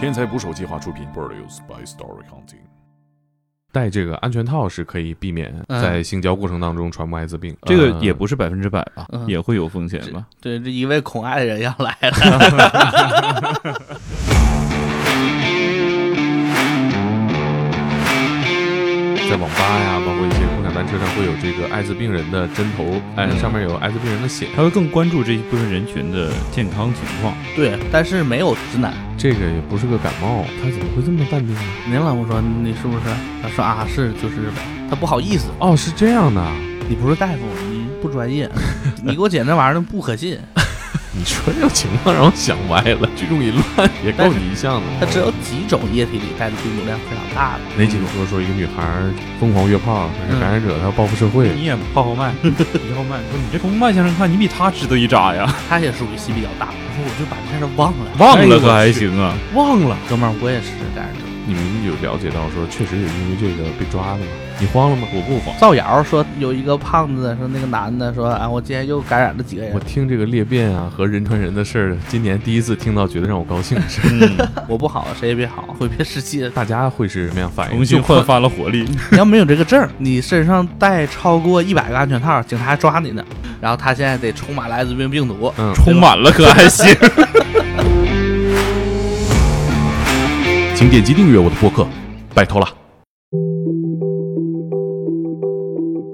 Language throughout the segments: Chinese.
天才捕手计划出品，Produced by Story Hunting。戴这个安全套是可以避免嗯在性交过程当中传播艾滋病。这个呃也不是百分之百吧，嗯也会有风险吧？对，这一位恐爱的人要来了。在网吧呀，包括一些单车上会有这个艾滋病人的针头，哎，嗯上面有艾滋病人的血。他会更关注这一部分人群的健康情况。对，但是没有直男。这个也不是个感冒，他怎么会这么淡定呢？您老公说你是不是？他说啊是就是呗。他不好意思，哦，是这样的啊，你不是大夫，你不专业，你给我解那玩意儿不可信。你说这种情况让我想歪了，聚众淫乱也够你一项的。它只有几种液体里带的病毒量非常大的。哪几个说说一个女孩疯狂约炮，她是感染者，她要报复社会。你也泡泡麦，一号麦，说你这从脉象上看，你比他值得一扎呀！他也属于心比较大。我说我就把这事儿忘了，忘了可还行啊？忘了，哥们儿，我也是感染者。你们有了解到说确实有因为这个被抓的吗？你慌了吗？我不慌，造谣说有一个胖子，说那个男的说啊，我今天又感染了几个人我，听这个裂变啊和人传人的事儿，今年第一次听到觉得让我高兴的事儿。嗯，我不好，谁也别好，毁灭世界。大家会是什么样反应？重新焕发了活力。你要没有这个证，你身上带超过一百个安全套，警察还抓你呢。然后他现在得充满了艾滋病病毒，嗯，充满了可还行？请点击订阅我的播客，拜托了。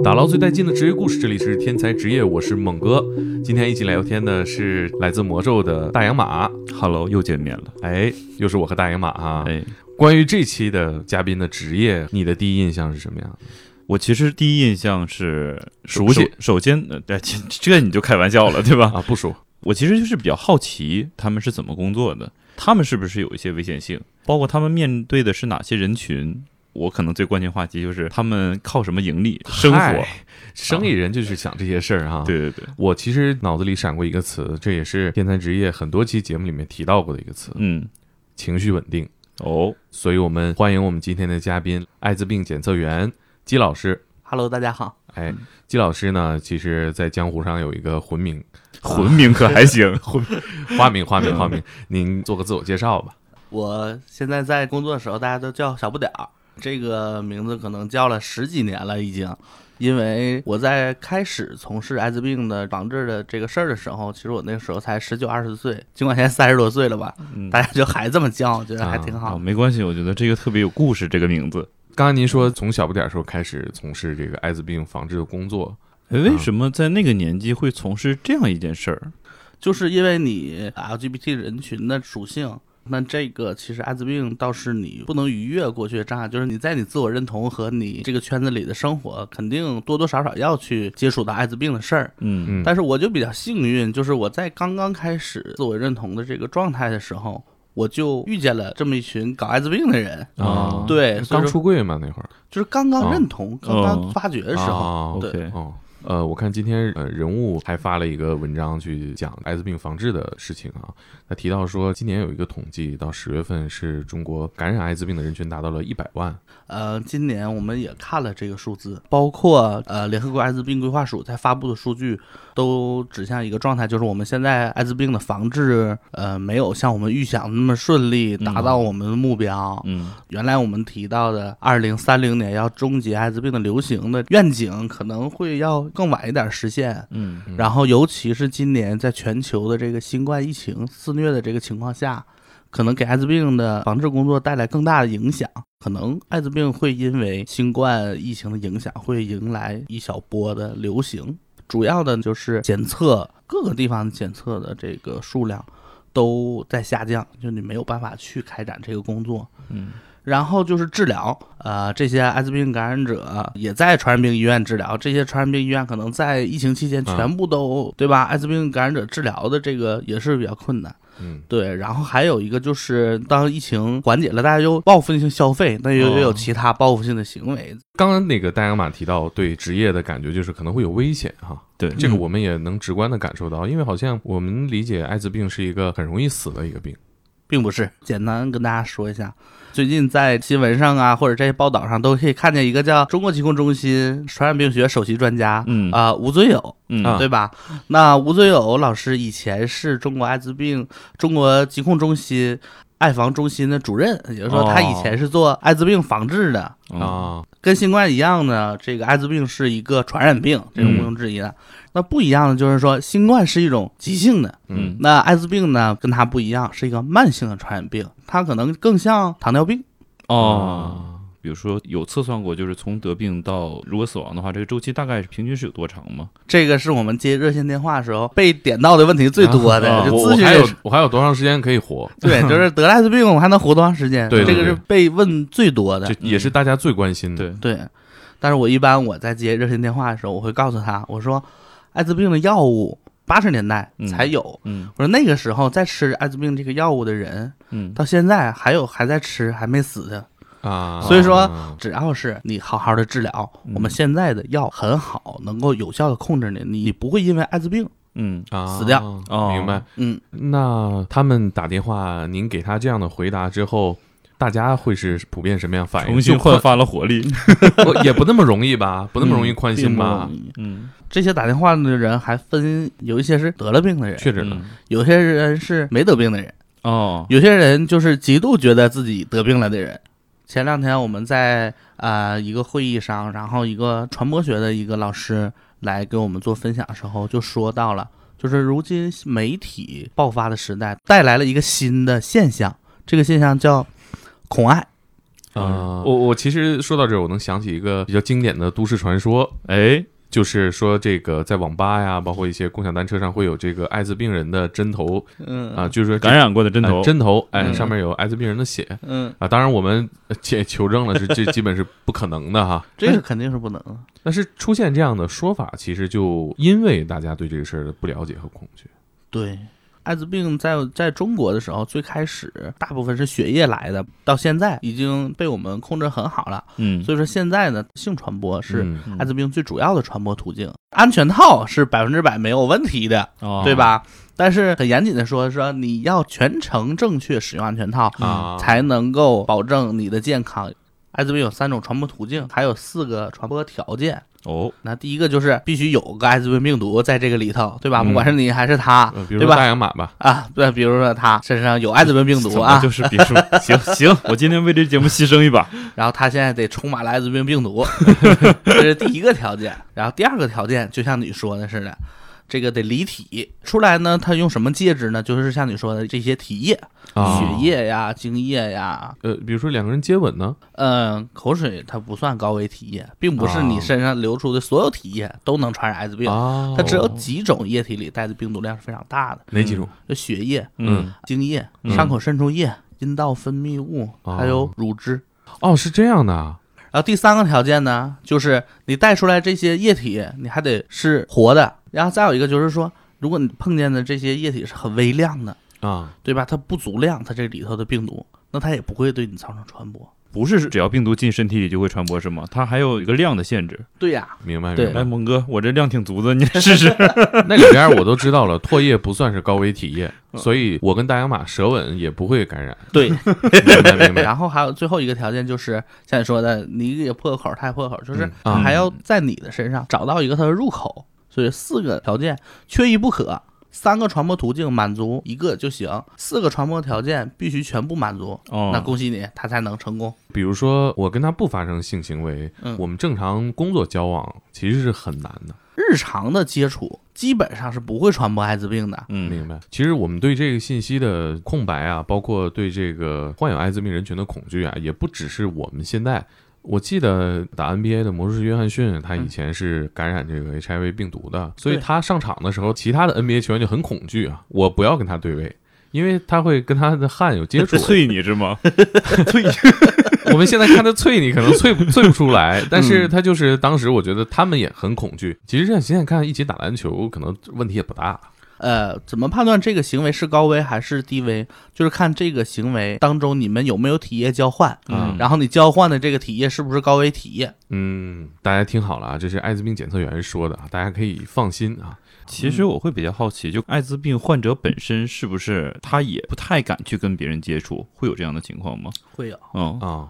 打捞最带劲的职业故事，这里是天才职业，我是猛哥。今天一起来聊天的是来自魔咒的大洋马，Hello，又见面了。哎，又是我和大洋马哈。哎，关于这期的嘉宾的职业，你的第一印象是什么样？我其实第一印象是熟悉首首先，呃，对这这你就开玩笑了，对吧？啊，不熟。我其实就是比较好奇他们是怎么工作的，他们是不是有一些危险性，包括他们面对的是哪些人群。我可能最关键话题就是他们靠什么盈利生活？生意人就是想这些事儿哈。，对对对，我其实脑子里闪过一个词，这也是天才职业很多期节目里面提到过的一个词嗯，——情绪稳定。哦，所以我们欢迎我们今天的嘉宾，艾滋病检测员姬老师。Hello，大家好，哎，季老师呢，其实在江湖上有一个混名，混名可还行？花名，花名，花名。您做个自我介绍吧。我现在在工作的时候，大家都叫小不点儿，这个名字可能叫了十几年了已经。因为我在开始从事艾滋病的防治的这个事儿的时候，其实我那个时候才十九二十岁，尽管现在三十多岁了吧，嗯大家就还这么叫，我觉得还挺啊，好。没关系，我觉得这个特别有故事，这个名字。刚刚您说从小不点儿时候开始从事这个艾滋病防治的工作，哎为什么在那个年纪会从事这样一件事儿？就是因为你 LGBT 人群的属性，那这个其实艾滋病倒是你不能逾越过去的障碍，就是你在你自我认同和你这个圈子里的生活，肯定多多少少要去接触到艾滋病的事儿。嗯嗯，但是我就比较幸运，就是我在刚刚开始自我认同的这个状态的时候，我就遇见了这么一群搞艾滋病的人。啊，对，刚出柜嘛那会儿。就是刚刚哦认同、刚刚发掘的时候。哦对哦，呃，我看今天呃人物还发了一个文章去讲艾滋病防治的事情啊。他提到说，今年有一个统计，到十月份是中国感染艾滋病的人群达到了一百万。呃，今年我们也看了这个数字，包括呃联合国艾滋病规划署在发布的数据，都指向一个状态，就是我们现在艾滋病的防治，呃，没有像我们预想的那么顺利，达到我们的目标。嗯原来我们提到的二零三零年要终结艾滋病的流行的愿景，可能会要更晚一点实现。嗯嗯然后，尤其是今年在全球的这个新冠疫情肆虐的这个情况下，可能给艾滋病的防治工作带来更大的影响。可能艾滋病会因为新冠疫情的影响，会迎来一小波的流行。主要的就是检测各个地方检测的这个数量都在下降，就你没有办法去开展这个工作。嗯然后就是治疗，呃，这些艾滋病感染者也在传染病医院治疗，这些传染病医院可能在疫情期间全部都、对吧？艾滋病感染者治疗的这个也是比较困难，嗯，对。然后还有一个就是，当疫情缓解了，大家又报复性消费，那又哦又有其他报复性的行为。刚刚那个大洋马提到对职业的感觉，就是可能会有危险哈。对，这个我们也能直观的感受到，因为好像我们理解艾滋病是一个很容易死的一个病。并不是，简单跟大家说一下，最近在新闻上啊，或者这些报道上都可以看见一个叫中国疾控中心传染病学首席专家，嗯啊、吴尊友，嗯啊对吧？那吴尊友老师以前是中国艾滋病中国疾控中心爱防中心的主任，也就是说他以前是做艾滋病防治的，啊，啊，跟新冠一样呢，这个艾滋病是一个传染病，这是毋庸置疑的。那不一样的就是说，新冠是一种急性的，嗯那艾滋病呢跟它不一样，是一个慢性的传染病，它可能更像糖尿病。哦。比如说有测算过，就是从得病到如果死亡的话，这个周期大概是平均是有多长吗？这个是我们接热线电话的时候被点到的问题最多的，啊就我我还有咨询我还有多长时间可以活？对，就是得了艾滋病我还能活多长时间？对对对这个是被问最多的这。也是大家最关心的。对，对，但是我一般我在接热线电话的时候，我会告诉他，我说艾滋病的药物八十年代嗯才有，嗯我说那个时候在吃艾滋病这个药物的人，嗯到现在还有还在吃还没死的。啊，所以说只要是你好好的治疗，嗯我们现在的药很好，能够有效的控制你，你不会因为艾滋病，嗯啊死掉哦明白。嗯，那他们打电话，您给他这样的回答之后，大家会是普遍什么样反应？重新焕发了活力。不也不那么容易吧？不那么容易宽心吧。嗯，这些打电话的人还分有一些是得了病的人，确诊了，嗯。有些人是没得病的人，哦，有些人就是极度觉得自己得病了的人。前两天我们在啊、呃一个会议上，然后一个传播学的一个老师来给我们做分享的时候，就说到了，就是如今媒体爆发的时代带来了一个新的现象，这个现象叫恐爱。啊，我我其实说到这儿，我能想起一个比较经典的都市传说，哎，就是说这个在网吧呀，包括一些共享单车上会有这个艾滋病人的针头嗯啊，就是说感染过的针头呃，针头，哎，嗯上面有艾滋病人的血嗯，啊。当然我们呃且求证了是这基本是不可能的哈。这个肯定是不能。但是出现这样的说法，其实就因为大家对这个事儿的不了解和恐惧。对，艾滋病在在中国的时候，最开始大部分是血液来的，到现在已经被我们控制很好了。嗯，所以说现在呢，性传播是嗯艾滋病最主要的传播途径，安全套是百分之百没有问题的，哦对？吧？但是很严谨的说，说你要全程正确使用安全套，啊，才能够保证你的健康。艾滋病有三种传播途径，还有四个传播条件。哦，那第一个就是必须有个艾滋病病毒在这个里头，对吧？嗯不管是你还是他，呃比如说对吧大洋马吧，啊，对，比如说他身上有艾滋病病毒啊，就是别说，行行，我今天为这节目牺牲一把。然后他现在得充满了艾滋病病毒，这是第一个条件。然后第二个条件，就像你说的似的，这个得离体出来呢。他用什么介质呢？就是像你说的这些体液、啊血液呀、精液呀，呃，比如说两个人接吻呢，嗯，口水它不算高危体液，并不是你身上流出的所有体液都能传染艾滋病。啊，它只有几种液体里带的病毒量是非常大的，哪几种？就血液、嗯，精液、嗯伤口渗出液、阴道分泌物，哦还有乳汁。哦，是这样的啊，然后第三个条件呢，就是你带出来这些液体，你还得是活的。然后再有一个就是说，如果你碰见的这些液体是很微量的，啊，对吧？它不足量，它这里头的病毒，那它也不会对你造成传播。不是只要病毒进身体里就会传播是吗？它还有一个量的限制。对呀，明白明白来，。蒙哥，我这量挺足的，你 试试。那里边我都知道了，唾液不算是高危体液，所以我跟大洋马舌吻也不会感染。对。明白明白。然后还有最后一个条件就是像你说的，你也破口，他也破口，就是还要在你的身上找到一个它的入口。所以四个条件缺一不可。三个传播途径满足一个就行，四个传播条件必须全部满足，哦，那恭喜你，他才能成功。比如说我跟他不发生性行为，嗯我们正常工作交往其实是很难的。日常的接触基本上是不会传播艾滋病的。嗯，明白。其实我们对这个信息的空白啊，包括对这个患有艾滋病人群的恐惧啊，也不只是我们现在。我记得打 NBA 的魔术师约翰逊，他以前是感染这个 HIV 病毒的，所以他上场的时候，其他的 NBA 球员就很恐惧啊，我不要跟他对位，因为他会跟他的汗有接触。啐你是吗？我们现在看他啐你，可能啐不啐不出来，但是他就是当时我觉得他们也很恐惧。其实像现在看一起打篮球，可能问题也不大。呃，怎么判断这个行为是高危还是低危？就是看这个行为当中你们有没有体液交换，嗯然后你交换的这个体液是不是高危体液？嗯，大家听好了啊，这是艾滋病检测员说的啊，大家可以放心啊。其实我会比较好奇，就艾滋病患者本身是不是他也不太敢去跟别人接触，会有这样的情况吗？会有，嗯啊，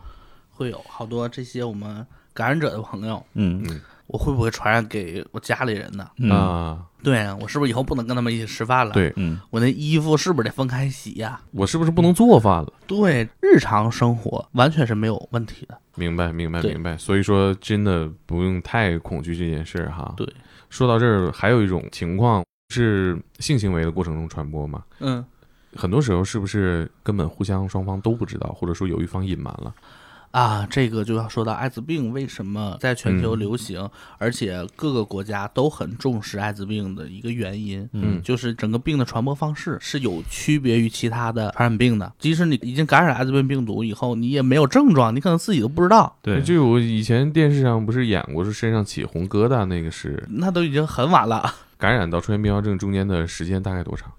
会有好多这些我们感染者的朋友，嗯嗯我会不会传染给我家里人呢？嗯啊，对我是不是以后不能跟他们一起吃饭了？对嗯我那衣服是不是得分开洗呀？我是不是不能做饭了？对，日常生活完全是没有问题的。明白，明白，明白。所以说，真的不用太恐惧这件事儿哈。对，说到这儿，还有一种情况是性行为的过程中传播嘛？嗯，很多时候是不是根本互相双方都不知道，或者说有一方隐瞒了？啊，这个就要说到艾滋病为什么在全球嗯流行，而且各个国家都很重视艾滋病的一个原因。嗯就是整个病的传播方式是有区别于其他的传染病的。即使你已经感染艾滋病病毒以后，你也没有症状，你可能自己都不知道，对，就我以前电视上不是演过，是身上起红疙瘩，那个是那都已经很晚了。感染到出现并发症中间的时间大概多长？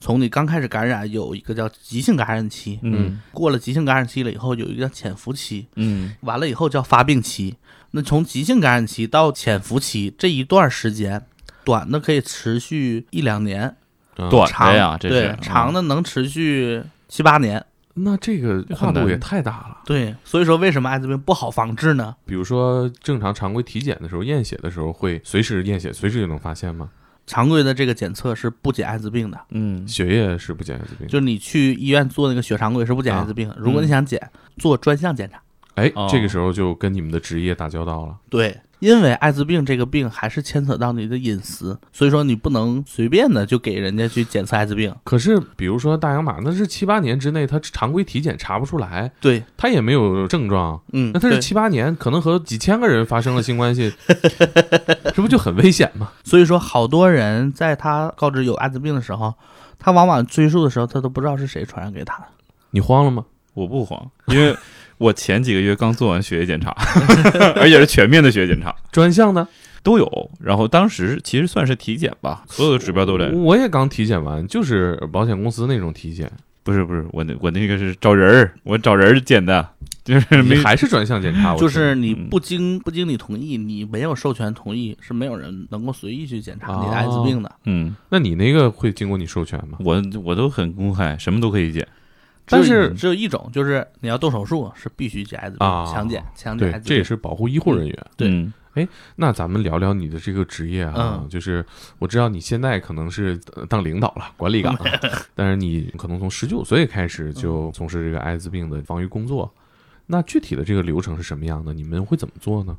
从你刚开始感染有一个叫急性感染期，嗯过了急性感染期了以后，有一个叫潜伏期，嗯完了以后叫发病期。那从急性感染期到潜伏期这一段时间，短的可以持续一两年，啊短长的呀，这对是长的能持续七八年。那这个跨度也太大了。对，所以说为什么艾滋病不好防治呢？比如说正常常规体检的时候，验血的时候会随时验血，随时就能发现吗？常规的这个检测是不检艾滋病的，嗯血液是不检艾滋病。就是你去医院做那个血常规是不检艾滋病的。如果你想检，做专项检查。哎哦，这个时候就跟你们的职业打交道了。对，因为艾滋病这个病还是牵扯到你的隐私，所以说你不能随便的就给人家去检测艾滋病。可是，比如说大洋马，那是七八年之内，他常规体检查不出来，对，他也没有症状，嗯，那他是七八年，可能和几千个人发生了性关系，这不就很危险吗？所以说好多人在他告知有艾滋病的时候，他往往追溯的时候，他都不知道是谁传染给他的。你慌了吗？我不慌，因为我前几个月刚做完血液检查，而且是全面的血液检查，专项呢？都有。然后当时其实算是体检吧，所有的指标都在。我也刚体检完，就是保险公司那种体检，不是不是，我那我那个是找人儿，我找人儿检的，就是没还是专项检查，就是你嗯不经不经你同意，你没有授权同意，是没有人能够随意去检查你的艾滋病的。嗯，那你那个会经过你授权吗？我我都很公开，什么都可以检。但是只有一种，就是你要动手术是必须检艾滋病，啊强检强检艾对，滋病。这也是保护医护人员。对哎那咱们聊聊你的这个职业啊，嗯就是我知道你现在可能是呃当领导了，管理岗了，但是你可能从十九岁开始就从事这个艾滋病的防御工作。那具体的这个流程是什么样的？你们会怎么做呢？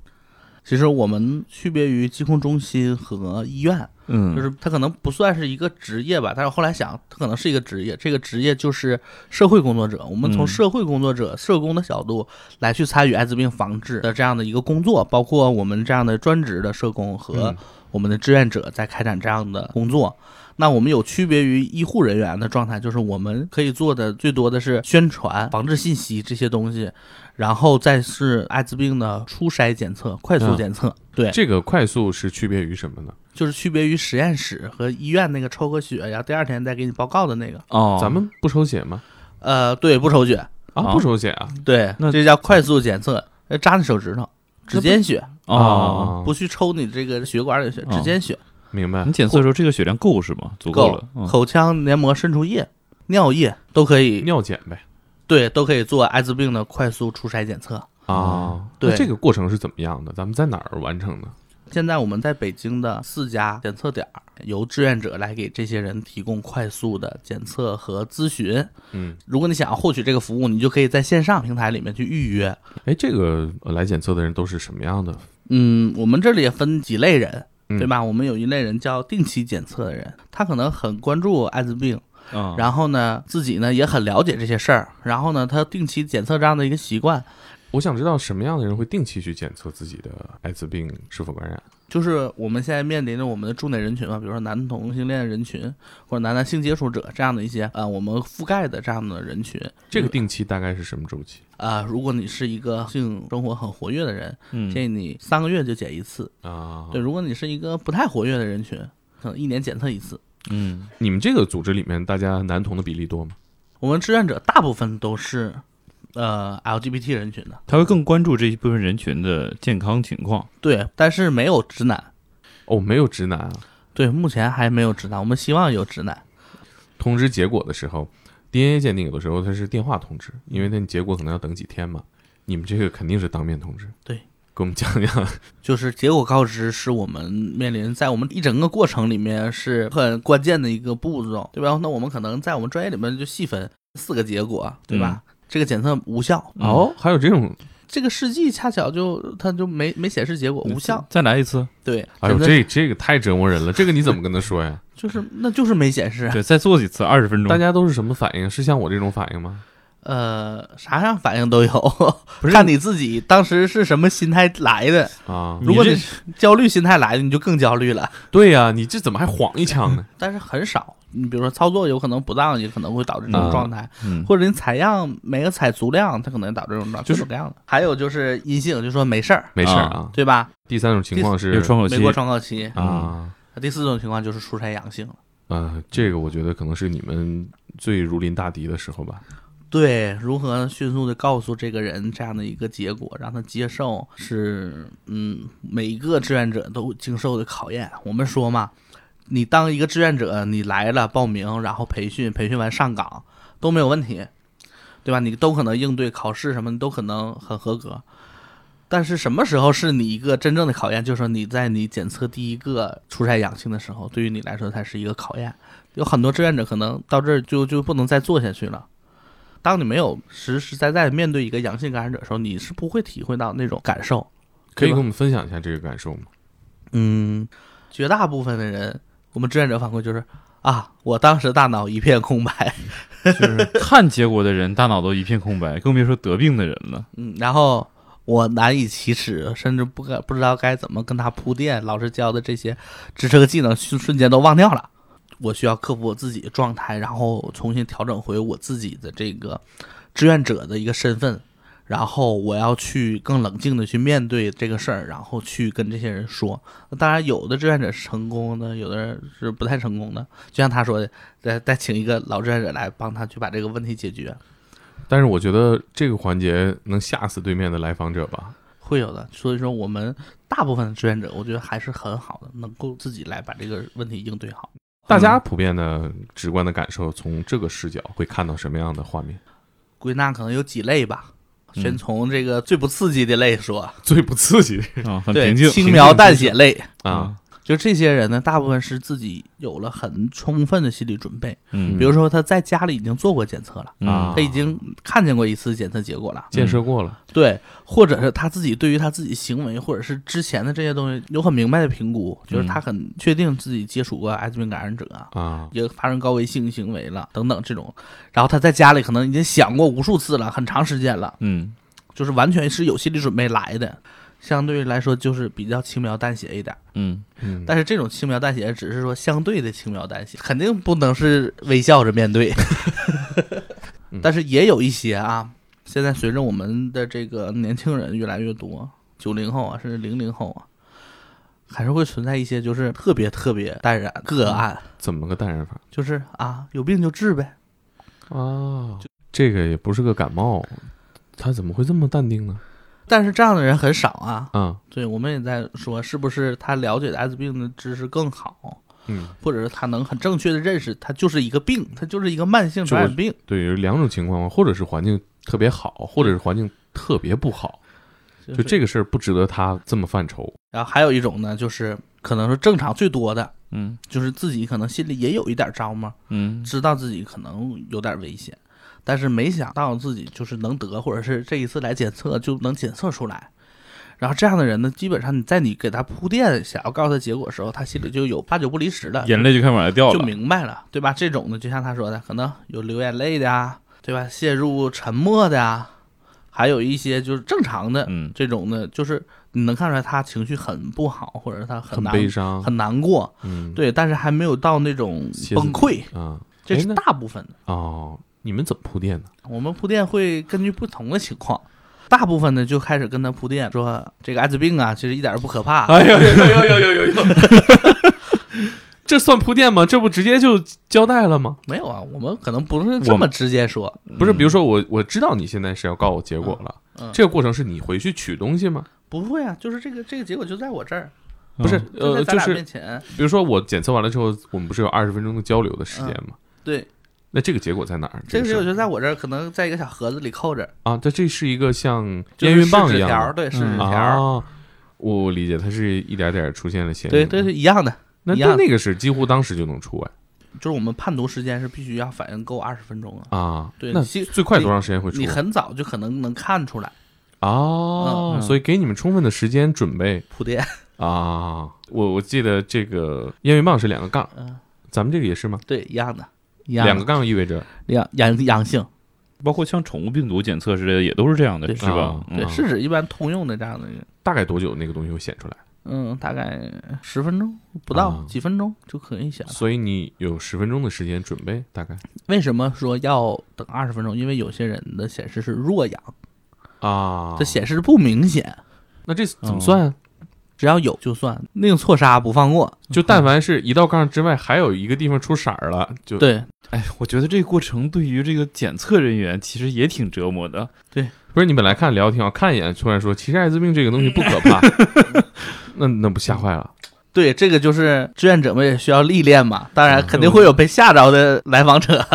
其实我们区别于疾控中心和医院，嗯，就是它可能不算是一个职业吧，但是后来想，它可能是一个职业。这个职业就是社会工作者。我们从嗯社会工作者、社工的角度来去参与艾滋病防治的这样的一个工作，包括我们这样的专职的社工和嗯我们的志愿者在开展这样的工作。那我们有区别于医护人员的状态，就是我们可以做的最多的是宣传、防治信息这些东西，然后再是艾滋病的初筛检测、快速嗯检测。对，这个快速是区别于什么呢？就是区别于实验室和医院那个抽个血然后，第二天再给你报告的那个。哦，咱们不抽血吗？呃，对，不抽血，啊，啊不抽血啊？对，那这叫快速检测，呃扎你手指头，指尖血，哦，不去抽你这个血管里的血，哦指尖血，明白你。检测的时候这个血量够是吗？足够了。嗯口腔黏膜渗出液、尿液都可以，尿检呗。对，都可以做艾滋病的快速初筛检测。啊，对那这个过程是怎么样的？咱们在哪儿完成的？现在我们在北京的四家检测点儿，由志愿者来给这些人提供快速的检测和咨询。嗯，如果你想要获取这个服务，你就可以在线上平台里面去预约。哎，这个呃来检测的人都是什么样的？嗯，我们这里也分几类人，嗯对吧？我们有一类人叫定期检测的人，他可能很关注艾滋病，嗯，然后呢，自己呢也很了解这些事儿，然后呢，他定期检测这样的一个习惯，我想知道什么样的人会定期去检测自己的艾滋病是否感染？就是我们现在面临着我们的重点人群嘛，比如说男同性恋人群或者男男性接触者这样的一些呃我们覆盖的这样的人群。这个定期大概是什么周期啊、如果你是一个性生活很活跃的人，嗯建议你三个月就检一次。啊？对，如果你是一个不太活跃的人群，可能一年检测一次。嗯你们这个组织里面，大家男同的比例多吗？我们志愿者大部分都是呃 LGBT 人群的，他会更关注这一部分人群的健康情况。对，但是没有直男。哦，没有直男啊。对，目前还没有直男，我们希望有直男。通知结果的时候，DNA 鉴定有的时候它是电话通知，因为那你结果可能要等几天嘛。你们这个肯定是当面通知。对给我们讲讲。就是结果告知是我们面临在我们一整个过程里面是很关键的一个步骤，对吧？那我们可能在我们专业里面就细分四个结果，对吧？这个检测无效，嗯哦，还有这种，这个试剂恰巧就它就没没显示结果无效，再来一次，对，哎呦，这这个太折磨人了。这个你怎么跟他说呀？就是那就是没显示，对，再做几次，二十分钟。大家都是什么反应？是像我这种反应吗？呃，啥样反应都有，不是看你自己当时是什么心态来的。啊，如果你是焦虑心态来的，你就更焦虑了。对呀、你这怎么还晃一枪呢？但是很少，你比如说操作有可能不当，也可能会导致这种啊状态，嗯，或者你采样没有采足量，它可能导致这种状态，就是这样的。还有就是阴性，就说没事儿，没事儿啊。对吧？第三种情况是有窗口期没，过窗口期。啊，第四种情况就是出差阳性了。呃，这个我觉得可能是你们最如临大敌的时候吧。对，如何迅速的告诉这个人这样的一个结果，让他接受，是嗯，每一个志愿者都经受的考验。我们说嘛，你当一个志愿者，你来了报名，然后培训，培训完上岗都没有问题，对吧？你都可能应对考试什么，你都可能很合格。但是什么时候是你一个真正的考验？就是说你在你检测第一个出差阳性的时候，对于你来说才是一个考验。有很多志愿者可能到这儿就就不能再做下去了。当你没有实实在在面对一个阳性感染者的时候，你是不会体会到那种感受。可以跟我们分享一下这个感受吗？嗯，绝大部分的人，我们志愿者反馈就是啊，我当时大脑一片空白，就是看结果的人大脑都一片空白，更别说得病的人了。嗯，然后我难以启齿，甚至不该不知道该怎么跟他铺垫，老师教的这些知识和技能瞬瞬间都忘掉了。我需要克服我自己的状态，然后重新调整回我自己的这个志愿者的一个身份，然后我要去更冷静的去面对这个事儿，然后去跟这些人说。当然，有的志愿者是成功的，有的人是不太成功的。就像他说的，再再请一个老志愿者来帮他去把这个问题解决，但是我觉得这个环节能吓死对面的来访者吧？会有的。所以说，我们大部分的志愿者，我觉得还是很好的，能够自己来把这个问题应对好。大家普遍的直观的感受，从这个视角会看到什么样的画面？归纳可能有几类吧。嗯。先从这个最不刺激的类说，最不刺激啊，很对平静，轻描淡写类，啊，就这些人呢，大部分是自己有了很充分的心理准备，嗯，比如说他在家里已经做过检测了，嗯啊他已经看见过一次检测结果了，见识过了，对，或者是他自己对于他自己行为或者是之前的这些东西有很明白的评估，就是他很确定自己接触过艾滋病感染者。啊，也发生高危性行为了，等等这种，然后他在家里可能已经想过无数次了，很长时间了，嗯。就是完全是有心理准备来的，相对来说就是比较轻描淡写一点。嗯嗯，但是这种轻描淡写只是说相对的轻描淡写，肯定不能是微笑着面对。但是也有一些啊，现在随着我们的这个年轻人越来越多，九零后啊，甚至零零后啊，还是会存在一些就是特别特别淡然个案，怎么个淡然法就是啊，有病就治呗。啊？这个也不是个感冒，他怎么会这么淡定呢？但是这样的人很少啊。嗯，对，我们也在说，是不是他了解的艾滋病的知识更好，嗯，或者是他能很正确的认识，他就是一个病，他就是一个慢性传染病。对，有两种情况，或者是环境特别好，或者是环境特别不好，就就这个事儿不值得他这么犯愁。然后还有一种呢，就是可能是正常最多的，嗯。就是自己可能心里也有一点着嘛，嗯。知道自己可能有点危险，但是没想到自己就是能得，或者是这一次来检测就能检测出来。然后这样的人呢，基本上你在你给他铺垫想要告诉他结果的时候，他心里就有八九不离十了，眼泪就开始往下掉了就。明白了，对吧？这种呢，就像他说的，可能有流眼泪的呀，对吧？陷入沉默的呀，还有一些就是正常的，嗯这种呢，就是你能看出来他情绪很不好，或者是他很难悲伤，很难过，嗯，对，但是还没有到那种崩溃，啊，这是大部分的。哦，你们怎么铺垫呢？我们铺垫会根据不同的情况。大部分呢就开始跟他铺垫说，这个艾滋病啊，其实一点儿都不可怕。哎呦呦呦呦呦呦呦！这算铺垫吗？这不直接就交代了吗？没有啊，我们可能不是这么直接说，不是，比如说我我知道你现在是要告我结果了，嗯，这个过程是你回去取东西吗？不会啊，就是这个这个结果就在我这儿，不是，就呃，就是。比如说我检测完了之后，我们不是有二十分钟的交流的时间吗？对，那这个结果在哪儿？这个结果就在我这儿，可能在一个小盒子里扣着，啊，这这是一个像就是验孕棒纸条，一样的对，是纸嗯条，啊。我理解，它是一点点出现了显影。对对，对，一样的。那那那个是几乎当时就能出哎就是我们判读时间是必须要反应够二十分钟啊，啊。那对那最快多长时间会出你？很早就可能能看出来哦，嗯所以给你们充分的时间准备铺垫。啊。我我记得这个验孕棒是两个杠，嗯，咱们这个也是吗？对，一样的，一样两个杠意味着阳阳阳性，包括像宠物病毒检测之类的，也都是这样的，是吧啊？对，嗯试纸一般通用的这样的，大概多久那个东西会显出来？嗯，大概十分钟不到啊几分钟就可以显了。所以你有十分钟的时间准备，大概为什么说要等二十分钟？因为有些人的显示是弱阳，啊。这显示不明显，那这怎么算啊？只要有就算，宁错杀不放过。就但凡是一道杠之外，还有一个地方出色儿了，就对，哎，我觉得这个过程对于这个检测人员其实也挺折磨的。对不是你本来看聊得挺好，看一眼突然说其实艾滋病这个东西不可怕，那那不吓坏了？对，这个就是志愿者们也需要历练嘛。当然，肯定会有被吓着的来访者，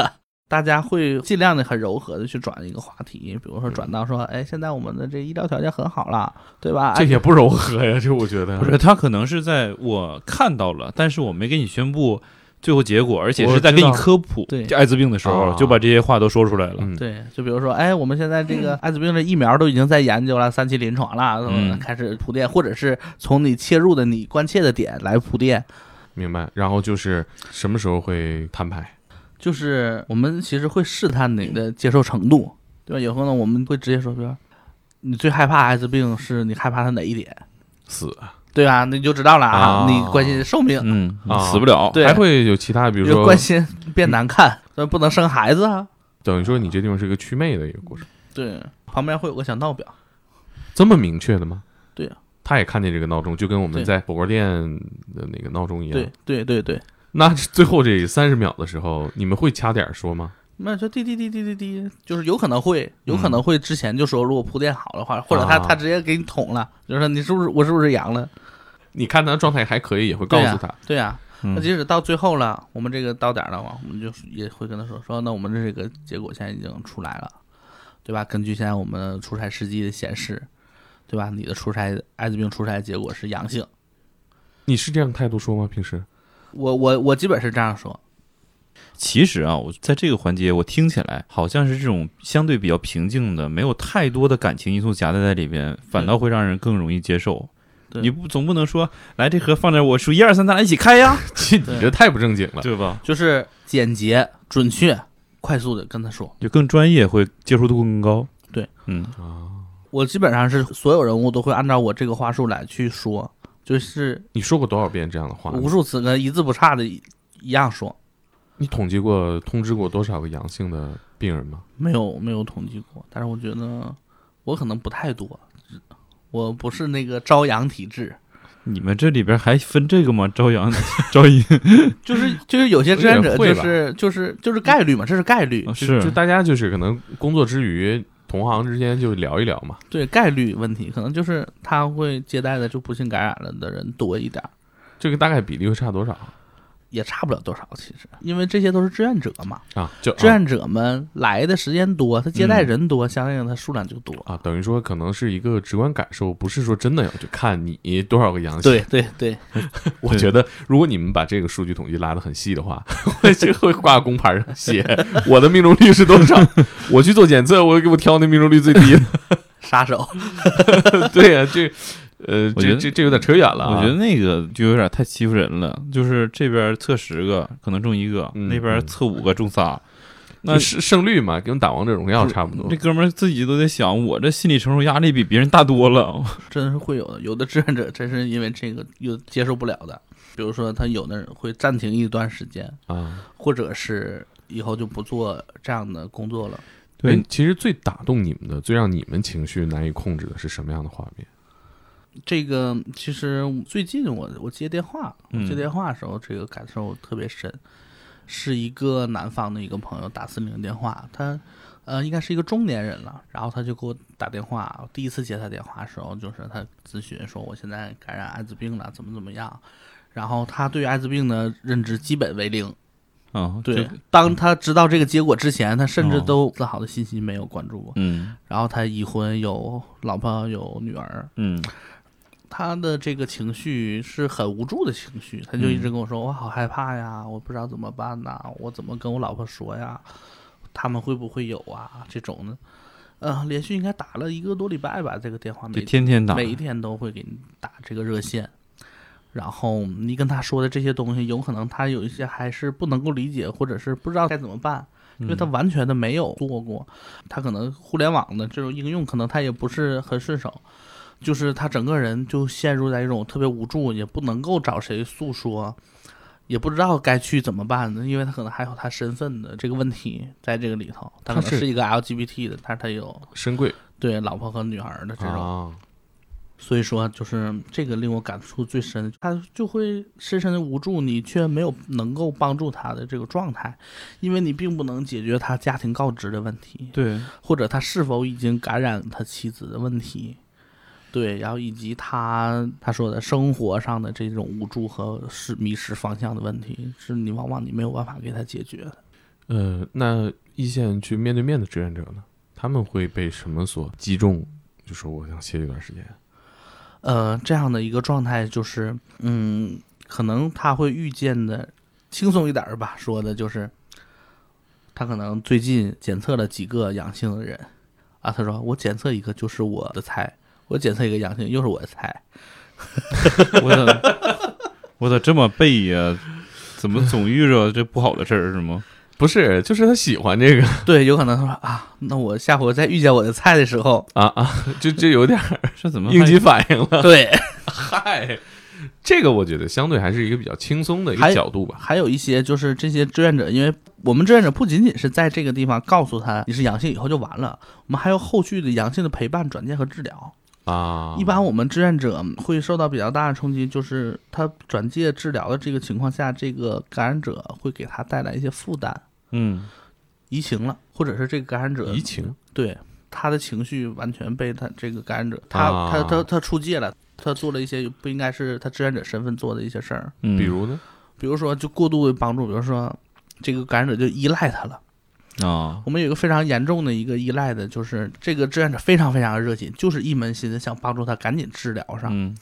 大家会尽量的很柔和的去转一个话题，比如说转到说，哎，现在我们的这医疗条件很好了，对吧？这也不柔和呀，这我觉得不是，他可能是在我看到了，但是我没给你宣布最后结果，而且是在给你科普对艾滋病的时候，啊就把这些话都说出来了。嗯，对，就比如说，哎，我们现在这个 艾滋病的疫苗都已经在研究了，三期临床了，嗯开始铺垫，或者是从你切入的你关切的点来铺垫。明白。然后就是什么时候会摊牌？就是我们其实会试探你的接受程度，对吧？有时候呢，我们会直接说，比如说你最害怕艾滋病是你害怕它哪一点，死对吧？那你就知道了啊你关心寿命，嗯，啊死不了。对还会有其他，比如就说关心变难看，那不能生孩子啊。等于说你这地方是一个祛魅的一个过程，对，旁边会有个小闹表，这么明确的吗？对啊他也看见这个闹钟，就跟我们对在火锅店的那个闹钟一样。对，对对对，那最后这三十秒的时候，你们会掐点儿说吗？那就滴滴滴滴滴滴，就是有可能会，有可能会之前就说，如果铺垫好的话，或者他他直接给你捅了，就说你是不是我是不是阳了？你看他状态还可以，也会告诉他。对呀、那嗯即使到最后了，我们这个到点儿了嘛，我们就也会跟他说说，那我们的这个结果现在已经出来了，对吧？根据现在我们出差试剂的显示，对吧？你的出差艾滋病出差结果是阳性。你是这样态度说吗？平时我我我基本是这样说，其实啊，我在这个环节，我听起来好像是这种相对比较平静的，没有太多的感情因素夹带在里边，反倒会让人更容易接受。你不总不能说来这盒放这儿，我数一二三，咱俩一起开呀，这你这太不正经了。对吧？就是简洁、准确、快速的跟他说。就更专业，会接受度更高。对，嗯，啊，我基本上是所有人物都会按照我这个话术来去说，就是你说过多少遍这样的话？无数次跟一字不差的一一样说，你统计过、通知过多少个阳性的病人吗？没有没有统计过，但是我觉得我可能不太多，我不是那个朝阳体质，你们这里边还分这个吗？朝阳、朝阴就是就是有些志愿者就是就是就是概率嘛，这是概率，是就大家就是可能工作之余，同行之间就聊一聊嘛。对概率问题，可能就是他会接待的就不幸感染了的人多一点儿，这个大概比例会差多少也差不了多少，其实因为这些都是志愿者嘛，啊？就志愿者们来的时间多，他接待人多，相应的他数量就多。啊，等于说可能是一个直观感受，不是说真的要去看你多少个阳性。对，对对 我觉得如果你们把这个数据统计拉得很细的话，我就会挂工牌上写我的命中率是多少。我去做检测，我给我挑那命中率最低的。杀手，对呀、这呃，我觉得这这这有点扯远了、啊。我觉得那个就有点太欺负人了，就是这边测十个可能中一个，嗯那边测五个中仨，那那是胜率嘛，跟打王者荣耀差不多这。哥们儿自己都在想，我这心理承受压力比别人大多了。真是会有的。有的志愿者真是因为这个又接受不了的，比如说他有的人会暂停一段时间，啊，或者是以后就不做这样的工作了。对哎其实最打动你们的、最让你们情绪难以控制的是什么样的画面？这个其实最近我我接电话，接电话的时候，这个感受特别深。是一个南方的一个朋友打四零零电话，他呃应该是一个中年人了，然后他就给我打电话。我第一次接他电话的时候，就是他咨询说我现在感染艾滋病了，怎么怎么样。然后他对于艾滋病的认知基本为零，啊，对，当他知道这个结果之前，他甚至哦都丝毫的信息没有关注过。嗯然后他已婚，有老婆，有女儿，嗯他的这个情绪是很无助的情绪，他就一直跟我说：“我好害怕呀，我不知道怎么办呐，我怎么跟我老婆说呀？他们会不会有啊？这种的，呃，连续应该打了一个多礼拜吧，这个电话每天天打，每一天都会给你打这个热线。然后你跟他说的这些东西，有可能他有一些还是不能够理解，或者是不知道该怎么办，因为他完全的没有做过，他可能互联网的这种应用，可能他也不是很顺手，就是他整个人就陷入在一种特别无助，也不能够找谁诉说，也不知道该去怎么办呢，因为他可能还有他身份的这个问题在这个里头，他可能是一个 LGBT 的，但是他有身贵对老婆和女儿的这种。啊，所以说，就是这个令我感触最深，他就会深深的无助，你却没有能够帮助他的这个状态，因为你并不能解决他家庭告知的问题，对，或者他是否已经感染他妻子的问题，对，然后以及他他说的生活上的这种无助和是迷失方向的问题，是你往往你没有办法给他解决的。呃，那一线去面对面的志愿者呢，他们会被什么所击中？就说我想歇一段时间，呃，这样的一个状态就是，嗯，可能他会遇见的轻松一点儿吧，说的就是，他可能最近检测了几个阳性的人，啊，他说我检测一个就是我的菜，我检测一个阳性又是我的菜，我咋我咋这么背呀？怎么总遇着这不好的事儿是吗？不是，就是他喜欢这个 对，有可能他说啊，那我下回再遇见我的菜的时候，啊啊，就就有点儿 这怎么应激反应了。对，嗨，这个我觉得相对还是一个比较轻松的一个角度吧。还有一些就是这些志愿者，因为我们志愿者不仅仅是在这个地方告诉他你是阳性以后就完了，我们还有后续的阳性的陪伴、转介和治疗。啊，一般我们志愿者会受到比较大的冲击，就是他转介治疗的这个情况下，这个感染者会给他带来一些负担，嗯。移情了，或者是这个感染者移情？对他的情绪完全被他这个感染者，他、啊。他他他出界了，他做了一些不应该是他志愿者身份做的一些事儿，嗯，比如呢？比如说就过度的帮助，比如说这个感染者就依赖他了。啊，我们有一个非常严重的一个依赖的，就是这个志愿者非常非常的热情，就是一门心思想帮助他赶紧治疗上，嗯。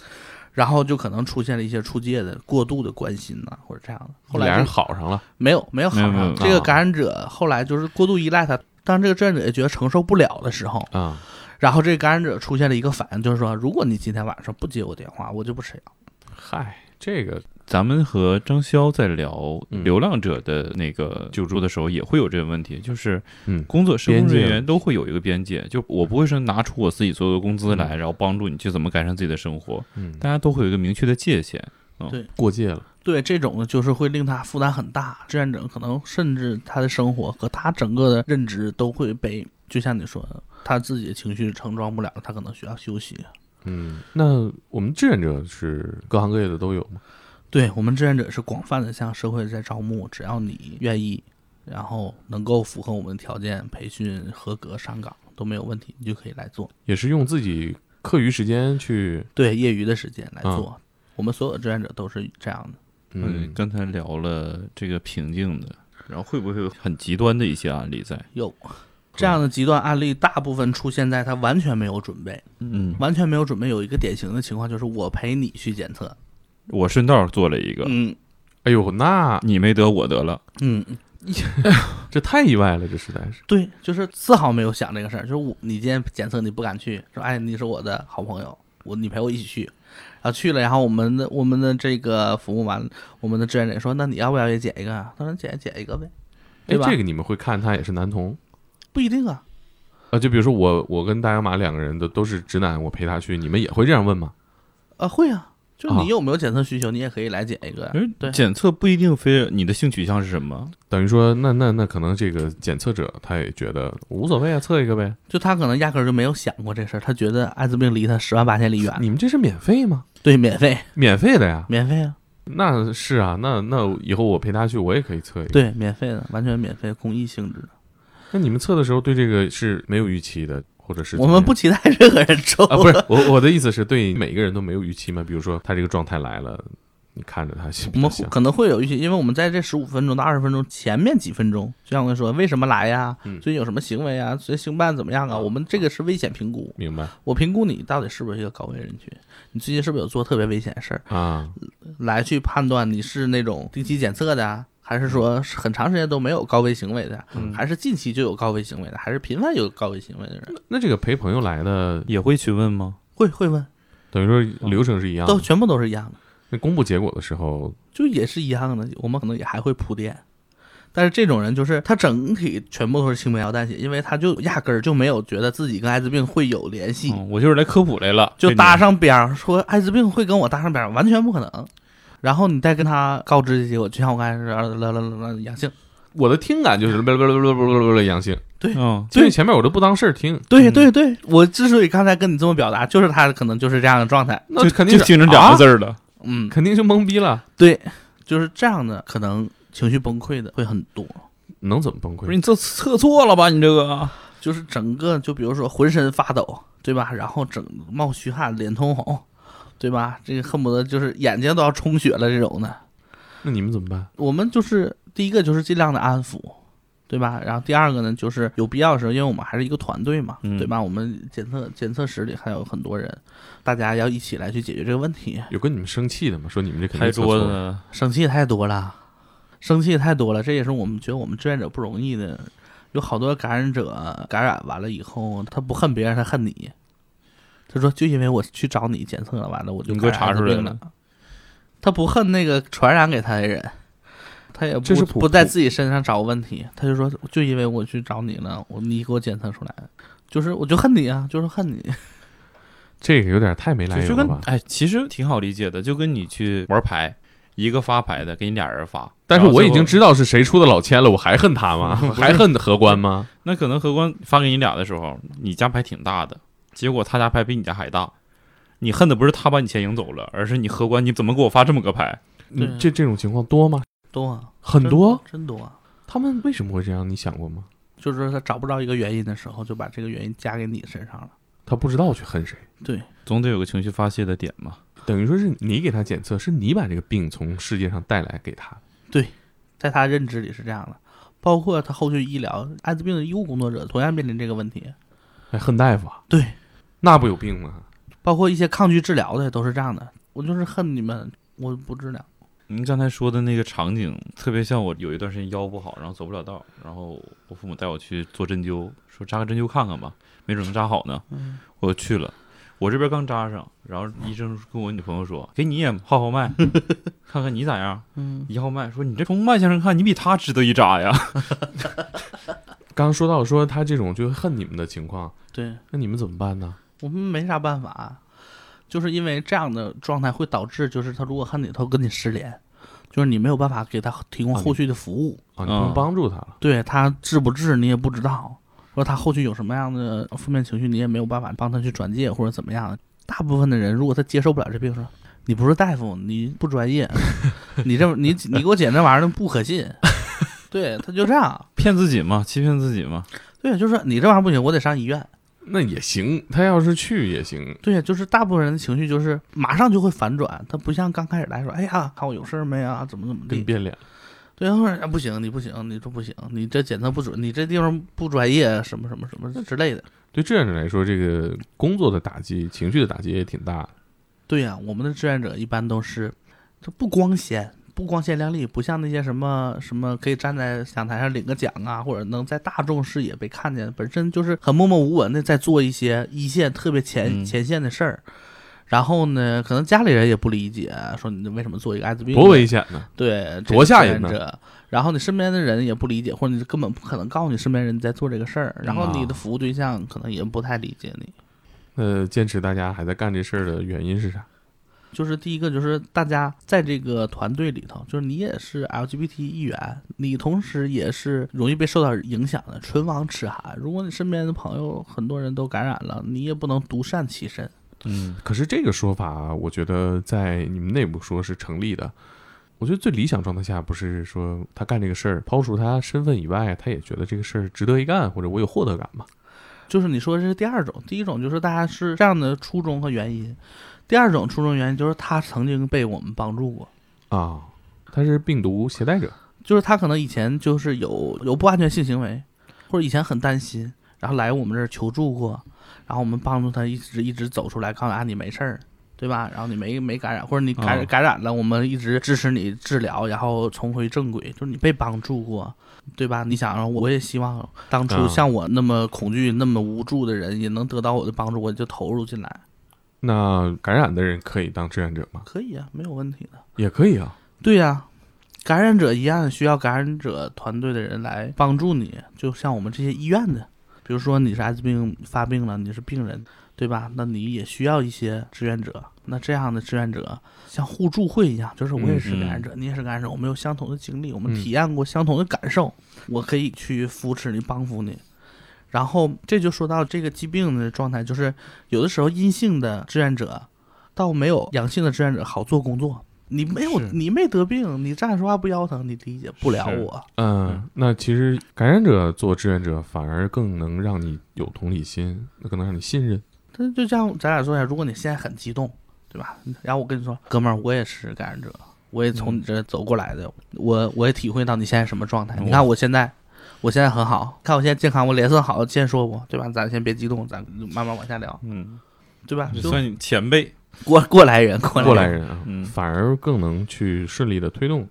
然后就可能出现了一些出界的过度的关心呐、或者这样的。后来俩人好上了。没有没有好上，这个啊感染者后来就是过度依赖他，当这个志愿者也觉得承受不了的时候，啊，然后这个感染者出现了一个反应，就是说，如果你今天晚上不接我电话，我就不吃药。嗨，这个咱们和张潇在聊嗯流浪者的那个救助的时候，也会有这个问题，就是嗯工作生活边界人员都会有一个边界，就我不会说拿出我自己所有的工资来，然后帮助你去怎么改善自己的生活，嗯，大家都会有一个明确的界限。对过界了。对这种呢，就是会令他负担很大，志愿者可能甚至他的生活和他整个的认知都会被，就像你说的，他自己的情绪承装不了，他可能需要休息。嗯，那我们志愿者是各行各业的都有吗？对我们志愿者是广泛的向社会在招募，只要你愿意，然后能够符合我们条件，培训合格上岗都没有问题，你就可以来做。也是用自己课余时间去，对业余的时间来做，我们所有志愿者都是这样的。嗯，刚才聊了这个瓶颈的，然后会不会有很极端的一些案例在？有这样的极端案例，大部分出现在他完全没有准备，嗯，完全没有准备。有一个典型的情况就是我陪你去检测，我顺道做了一个，嗯哎呦，那你没得我得了，嗯，这太意外了，这实在是。对，就是丝毫没有想这个事儿。就是我，你今天检测你不敢去，说哎你是我的好朋友，我你陪我一起去，然后去了，然后我们的我们的这个服务完，我们的志愿者说那你要不要也检一个啊？他说检检一个呗，哎对，吧？这个你们会看他也是男同不一定啊，啊？就比如说我，我跟大洋马两个人的都是直男，我陪他去，你们也会这样问吗？啊会啊，就啊你有没有检测需求，你也可以来检一个。哎对检测不一定非你的性取向是什么，等于说，那那那可能这个检测者他也觉得无所谓啊，测一个呗。就他可能压根儿就没有想过这事儿，他觉得艾滋病离他十万八千里远。你们这是免费吗？对，免费，免费的呀？免费啊，那是啊，那那以后我陪他去，我也可以测一个。对，免费的，完全免费，公益性质的。那你们测的时候对这个是没有预期的，或者是我们不期待任何人抽啊，不是我我的意思是对每一个人都没有预期吗？比如说他这个状态来了，你看着他行我们可能会有预期，因为我们在这十五分钟到二十分钟前面几分钟，就像我说，为什么来呀？嗯最近有什么行为啊？最近兴办怎么样啊？啊我们这个是危险评估，明白我评估你到底是不是一个高危人群，你最近是不是有做特别危险的事儿，啊？来去判断你是那种定期检测的啊，还是说是很长时间都没有高危行为的，嗯还是近期就有高危行为的，还是频繁有高危行为的人？那这个陪朋友来的，也会去问吗？会会问，等于说流程是一样的。都全部都是一样的。那公布结果的时候，就也是一样的，我们可能也还会铺垫。但是这种人就是他整体全部都是轻描淡写，因为他就压根儿就没有觉得自己跟艾滋病会有联系，嗯，我就是来科普来了，就搭上边儿说艾滋病会跟我搭上边儿，完全不可能。然后你再跟他告知这结果，就像我刚才说，啦啦啦啦阳性，我的听感就是不不不不不不阳性，对嗯，所以前面我都不当事儿听，对对对，我之所以刚才跟你这么表达，就是他可能就是这样的状态。那肯定就是听成两个字儿了。嗯，肯定就懵逼了。对，就是这样的，可能情绪崩溃的会很多。能怎么崩溃？不是你这测错了吧？你这个就是整个就比如说浑身发抖，对吧？然后整冒虚汗，脸通红，对吧？这个恨不得就是眼睛都要充血了这种的。那你们怎么办？我们就是第一个就是尽量的安抚，对吧？然后第二个呢，就是有必要的时候，因为我们还是一个团队嘛，嗯对吧？我们检测检测室里还有很多人，大家要一起来去解决这个问题。有跟你们生气的吗？说你们这肯拍定生气太多了，生气太多了，这也是我们觉得我们志愿者不容易的。有好多感染者感染完了以后，他不恨别人，他恨你。他说：“就因为我去找你检测了，完了我就你给我查出来了艾滋病了。”他不恨那个传染给他的人，他也不这是普不在自己身上找问题。他就说：“就因为我去找你了，我你给我检测出来，就是我就恨你啊，就是恨你。这个有点太没来由了吧？哎，其实挺好理解的，就跟你去玩牌，一个发牌的给你俩人发，但是我已经，知道是谁出的老千了，我还恨他吗？还恨荷官吗？那可能荷官发给你俩的时候，你家牌挺大的，结果他家牌比你家还大，你恨的不是他把你钱赢走了，而是你荷官你怎么给我发这么个牌？这这种情况多吗？多啊，很多。真多啊。他们为什么会这样？你想过吗？就是说他找不着一个原因的时候，就把这个原因加给你身上了。他不知道去恨谁，对，总得有个情绪发泄的点嘛。等于说是你给他检测，是你把这个病从世界上带来给他。对在他认知里是这样的。包括他后续医疗，艾滋病的医务工作者同样面临这个问题。还恨大夫啊？对，那不有病吗？包括一些抗拒治疗的都是这样的。我就是恨你们，我不治疗。您刚才说的那个场景，特别像我有一段时间腰不好，然后走不了道，然后我父母带我去做针灸，说扎个针灸看看吧，没准能扎好呢。嗯，我就去了，我这边刚扎上，然后医生跟我女朋友说，给你也号号脉，看看你咋样。嗯，一号脉说你这从脉象上看，你比他值得一扎呀。刚 刚说到说他这种就恨你们的情况，对那你们怎么办呢？我们没啥办法，就是因为这样的状态会导致，就是他如果恨你，他会跟你失联，就是你没有办法给他提供后续的服务。啊，你不能嗯帮助他了。对他治不治你也不知道，说他后续有什么样的负面情绪，你也没有办法帮他去转介或者怎么样。大部分的人，如果他接受不了这病，说你不是大夫，你不专业，你这你你给我检这玩意儿不可信，对，他就这样，骗自己嘛，欺骗自己嘛。对，就是说你这玩意儿不行，我得上医院。那也行，他要是去也行。对呀，就是大部分人的情绪就是马上就会反转，他不像刚开始来说，哎呀，看我有事儿没啊，怎么怎么地。跟变脸，对，啊、不行，你不行，你说不行，你这检测不准，你这地方不专业，什么什么什么之类的。对志愿者来说，这个工作的打击、情绪的打击也挺大的。对呀、我们的志愿者一般都是，这不光鲜，不光鲜亮丽，不像那些什么什么可以站在讲台上领个奖啊，或者能在大众视野被看见，本身就是很默默无闻的在做一些一线特别前、嗯前线的事儿。然后呢，可能家里人也不理解，说你为什么做一个艾滋病多危险呢！对，多吓人呢呢！然后你身边的人也不理解，或者你根本不可能告诉你身边人在做这个事儿，然后你的服务对象可能也不太理解你。呃，坚持大家还在干这事儿的原因是啥？就是第一个，就是大家在这个团队里头，就是你也是 LGBT 一员，你同时也是容易被受到影响的，唇亡齿寒。如果你身边的朋友很多人都感染了，你也不能独善其身。嗯，可是这个说法，我觉得在你们内部说是成立的。我觉得最理想状态下，不是说他干这个事儿，抛除他身份以外，他也觉得这个事儿值得一干，或者我有获得感嘛。就是你说这是第二种，第一种就是大家是这样的初衷和原因，第二种初衷原因就是他曾经被我们帮助过，啊，他是病毒携带者。就是他可能以前就是有有不安全性行为，或者以前很担心，然后来我们这儿求助过，然后我们帮助他一直一直走出来，告诉他你没事儿，对吧？然后你没没感染，或者你感感染了，我们一直支持你治疗，然后重回正轨，就是你被帮助过，对吧？你想，我也希望当初啊像我那么恐惧、那么无助的人也能得到我的帮助，我就投入进来，那感染的人可以当志愿者吗？可以啊，没有问题的。也可以啊。对呀、感染者一样需要感染者团队的人来帮助你，就像我们这些医院的，比如说你是艾滋病发病了，你是病人，对吧？那你也需要一些志愿者。那这样的志愿者像互助会一样，就是我也是感染者，你也是感染者，我们有相同的经历，我们嗯体验过相同的感受，我可以去扶持你、帮扶你。然后这就说到这个疾病的状态，就是有的时候阴性的志愿者倒没有阳性的志愿者好做工作。你没有，你没得病，你站着说话不腰疼，你理解不了我。嗯，那其实感染者做志愿者反而更能让你有同理心，那更能让你信任。但就像，咱俩说一下，如果你现在很激动，对吧？然后我跟你说，哥们儿，我也是感染者，我也从你这走过来的，我我也体会到你现在什么状态。你看我现在，我现在很好，看我现在健康，我脸色好，先说我，对吧？咱先别激动，咱慢慢往下聊，嗯，对吧？就算你前辈，过过来人，过来过来人啊，嗯反而更能去顺利的推动。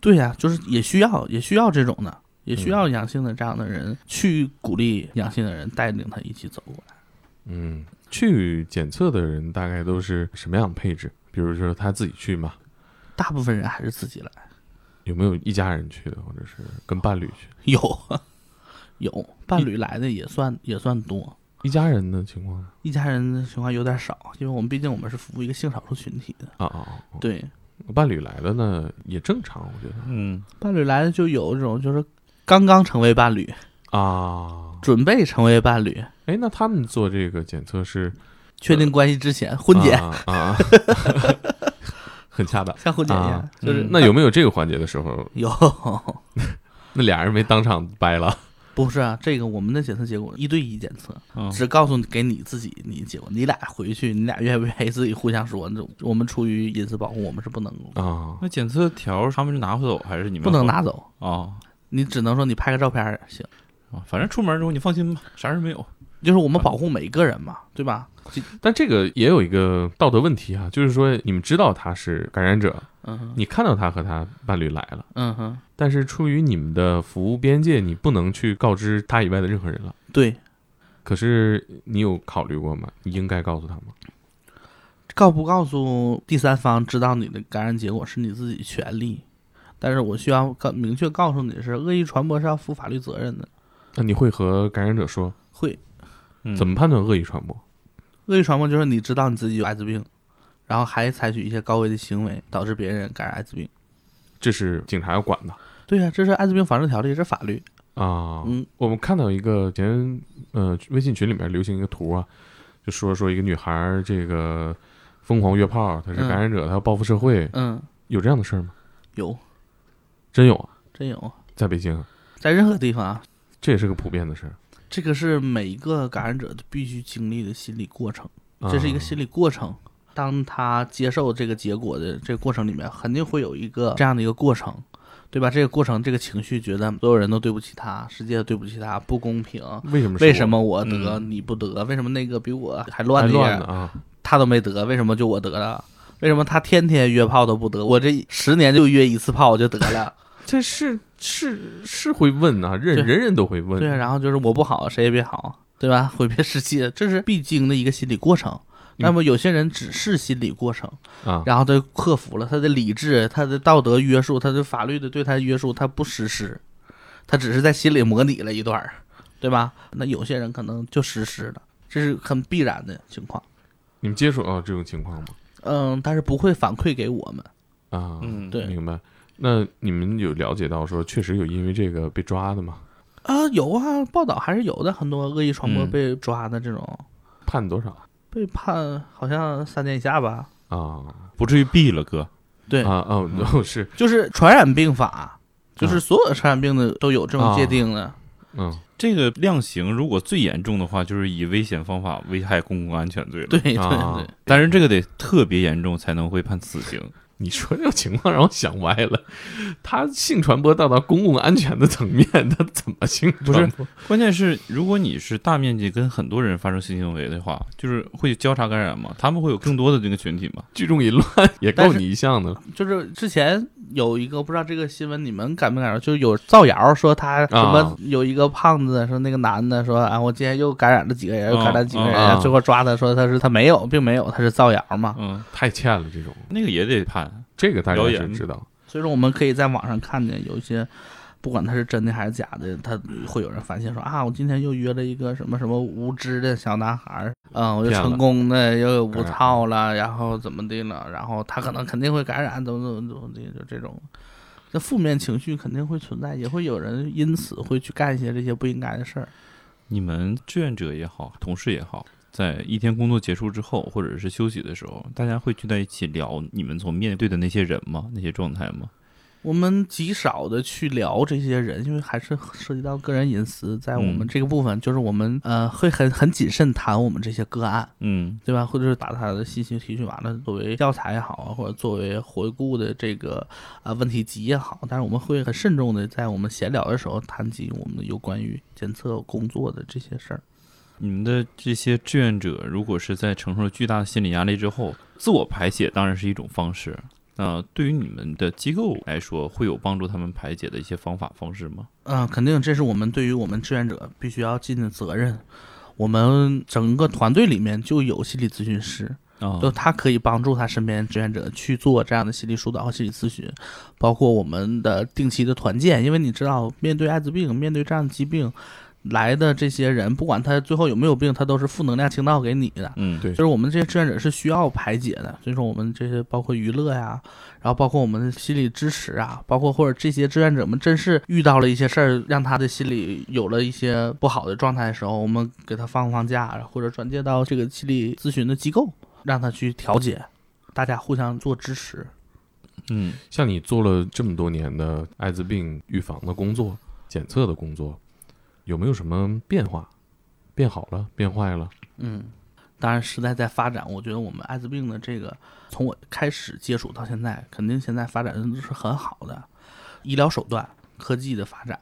对呀、就是也需要也需要这种的，也需要阳性的这样的人去鼓励阳性的人带领他一起走过来。嗯，去检测的人大概都是什么样的配置？比如说他自己去嘛，大部分人还是自己来，有没有一家人去的，或者是跟伴侣去？有有伴侣来的也算也算多，一家人的情况呢一家人的情况有点少，因为我们毕竟我们是服务一个性少数群体的。啊啊，啊对，伴侣来的呢也正常，我觉得嗯，伴侣来的就有这种就是刚刚成为伴侣，啊。准备成为伴侣，哎，那他们做这个检测是确定关系之前婚检，啊啊，啊 很恰当。像婚检一就是、嗯那有没有这个环节的时候，有。那俩人没当场掰了？不是啊，这个我们的检测结果一对一检测，嗯只告诉你给你自己你结果，你俩回去，你俩愿不愿意自己互相说？这我们出于隐私保护，我们是不能啊那检测条他们是拿回走还是你们不能拿走，啊？你只能说你拍个照片儿行。啊，反正出门之后你放心吧，啥事没有。就是我们保护每一个人嘛，对吧？但这个也有一个道德问题啊，就是说你们知道他是感染者，嗯哼，你看到他和他伴侣来了，嗯哼，但是出于你们的服务边界，你不能去告知他以外的任何人了。对，可是你有考虑过吗？你应该告诉他吗？告不告诉第三方知道你的感染结果是你自己权利，但是我需要告明确告诉你的是，恶意传播是要负法律责任的。那你会和感染者说会嗯怎么判断恶意传播？恶意传播就是你知道你自己有艾滋病，然后还采取一些高危的行为，导致别人感染艾滋病。这是警察要管的对呀、这是艾滋病防治条例，这是法律。啊。嗯我们看到一个前呃微信群里面流行一个图啊，就说说一个女孩儿这个疯狂约炮，她是嗯感染者，她要报复社会，嗯，有这样的事儿吗？有，真有啊，真有，在北京啊，在任何地方啊，这也是个普遍的事儿。这个是每一个感染者都必须经历的心理过程，这是一个心理理过程。当他接受这个结果的这个过程里面，肯定会有一个这样的一个过程，对吧？这个过程，这个情绪，觉得所有人都对不起他，世界对不起他，不公平。为什么我为什么我得、嗯你不得？为什么那个比我还还乱的人乱啊？他都没得，为什么就我得了？为什么他天天约炮都不得？我这十年就约一次炮我就得了。这是是是会问啊，人人人都会问。对，然后就是我不好，谁也别好，对吧？毁灭世界，这是必经的一个心理过程。那么有些人只是心理过程，啊，然后他克服了他的理智、他的道德约束、他的法律的对他的约束，他不实施，他只是在心里模拟了一段儿，对吧？那有些人可能就实施了，这是很必然的情况。你们接触到这种情况吗？嗯，但是不会反馈给我们。啊，嗯对明白。那你们有了解到说确实有因为这个被抓的吗？啊，有啊，报道还是有的，很多恶意传播嗯被抓的这种，判多少被判好像三年以下吧。啊？不至于毙了哥。对，啊哦，哦是，就是传染病法，就是啊所有传染病的都有这种界定的。嗯，这个量刑如果最严重的话，就是以危险方法危害公共安全罪了。对对，但是这个得特别严重才能会判死刑。你说这种情况让我想歪了，他性传播到达公共安全的层面，他怎么性传播？关键是，如果你是大面积跟很多人发生性行为的话，就是会交叉感染嘛？他们会有更多的这个群体嘛？聚众淫乱也够你一项的。就是之前有一个不知道这个新闻你们感没感受，就是有造谣说他什么有一个胖子说那个男的说啊，我今天又感染了几个人，又感染几个人，啊最后抓他说他是他没有，并没有，他是造谣嘛。嗯，太欠了这种，那个也得判。这个大家谣言是知道。所以说我们可以在网上看见有一些。不管他是真的还是假的，他会有人发现说啊，我今天又约了一个什么什么无知的小男孩儿，嗯，我就成功的又有无套了，然后怎么的了，然后他可能肯定会感染，怎么怎么怎么的，就这种，这负面情绪肯定会存在，也会有人因此会去干一些这些不应该的事儿。你们志愿者也好，同事也好，在一天工作结束之后，或者是休息的时候，大家会聚在一起聊你们所面对的那些人吗？那些状态吗？我们极少的去聊这些人，因为还是涉及到个人隐私，在我们嗯这个部分，就是我们呃会很很谨慎谈我们这些个案。嗯对吧？或者是把他的信息提取完了，作为教材也好啊，或者作为回顾的这个啊、问题集也好，但是我们会很慎重的在我们闲聊的时候谈及我们有关于检测工作的这些事儿。你们的这些志愿者，如果是在承受了巨大的心理压力之后，自我排解当然是一种方式。那、对于你们的机构来说，会有帮助他们排解的一些方法方式吗？嗯、肯定这是我们对于我们志愿者必须要尽的责任。我们整个团队里面就有心理咨询师，啊就他可以帮助他身边志愿者去做这样的心理疏导和心理咨询，包括我们的定期的团建，因为你知道，面对艾滋病，面对这样的疾病来的这些人，不管他最后有没有病，他都是负能量倾倒给你的。嗯，对就是我们这些志愿者是需要排解的，所以说我们这些包括娱乐呀，然后包括我们的心理支持啊，包括或者这些志愿者们真是遇到了一些事儿，让他的心理有了一些不好的状态的时候，我们给他放放假，或者转介到这个心理咨询的机构，让他去调解，大家互相做支持。嗯，像你做了这么多年的艾滋病预防的工作、检测的工作，有没有什么变化？变好了，变坏了？嗯，当然时代在发展，我觉得我们艾滋病的这个从我开始接触到现在，肯定现在发展的是很好的，医疗手段、科技的发展，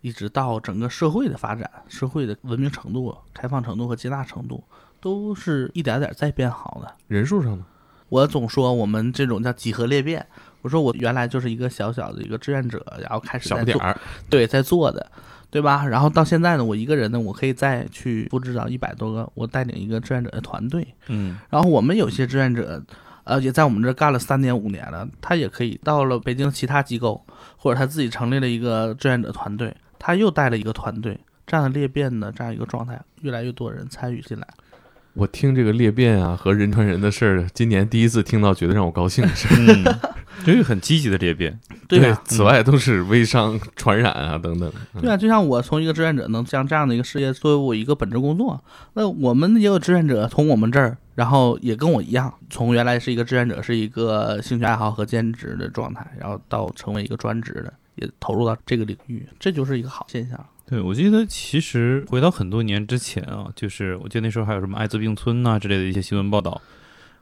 一直到整个社会的发展、社会的文明程度、开放程度和接纳程度，都是一点点在变好的。人数上呢？我总说我们这种叫几何裂变。我说我原来就是一个小小的一个志愿者，然后开始在做，小不点，对，在做的，对吧？然后到现在呢，我一个人呢，我可以再去布置到一百多个，我带领一个志愿者的团队。嗯，然后我们有些志愿者，呃，也在我们这儿干了三年五年了，他也可以到了北京其他机构，或者他自己成立了一个志愿者团队，他又带了一个团队，这样的裂变的这样一个状态，越来越多人参与进来。我听这个裂变啊和人传人的事儿，今年第一次听到，觉得让我高兴的事儿。嗯，这个很积极的裂变。对啊，此外都是微商传染啊等等。嗯对啊，就像我从一个志愿者能将这样的一个事业作为我一个本职工作，那我们也有志愿者从我们这儿，然后也跟我一样，从原来是一个志愿者，是一个兴趣爱好和兼职的状态，然后到成为一个专职的，也投入到这个领域，这就是一个好现象。对，我记得其实回到很多年之前啊，就是我记得那时候还有什么艾滋病村呐、之类的一些新闻报道。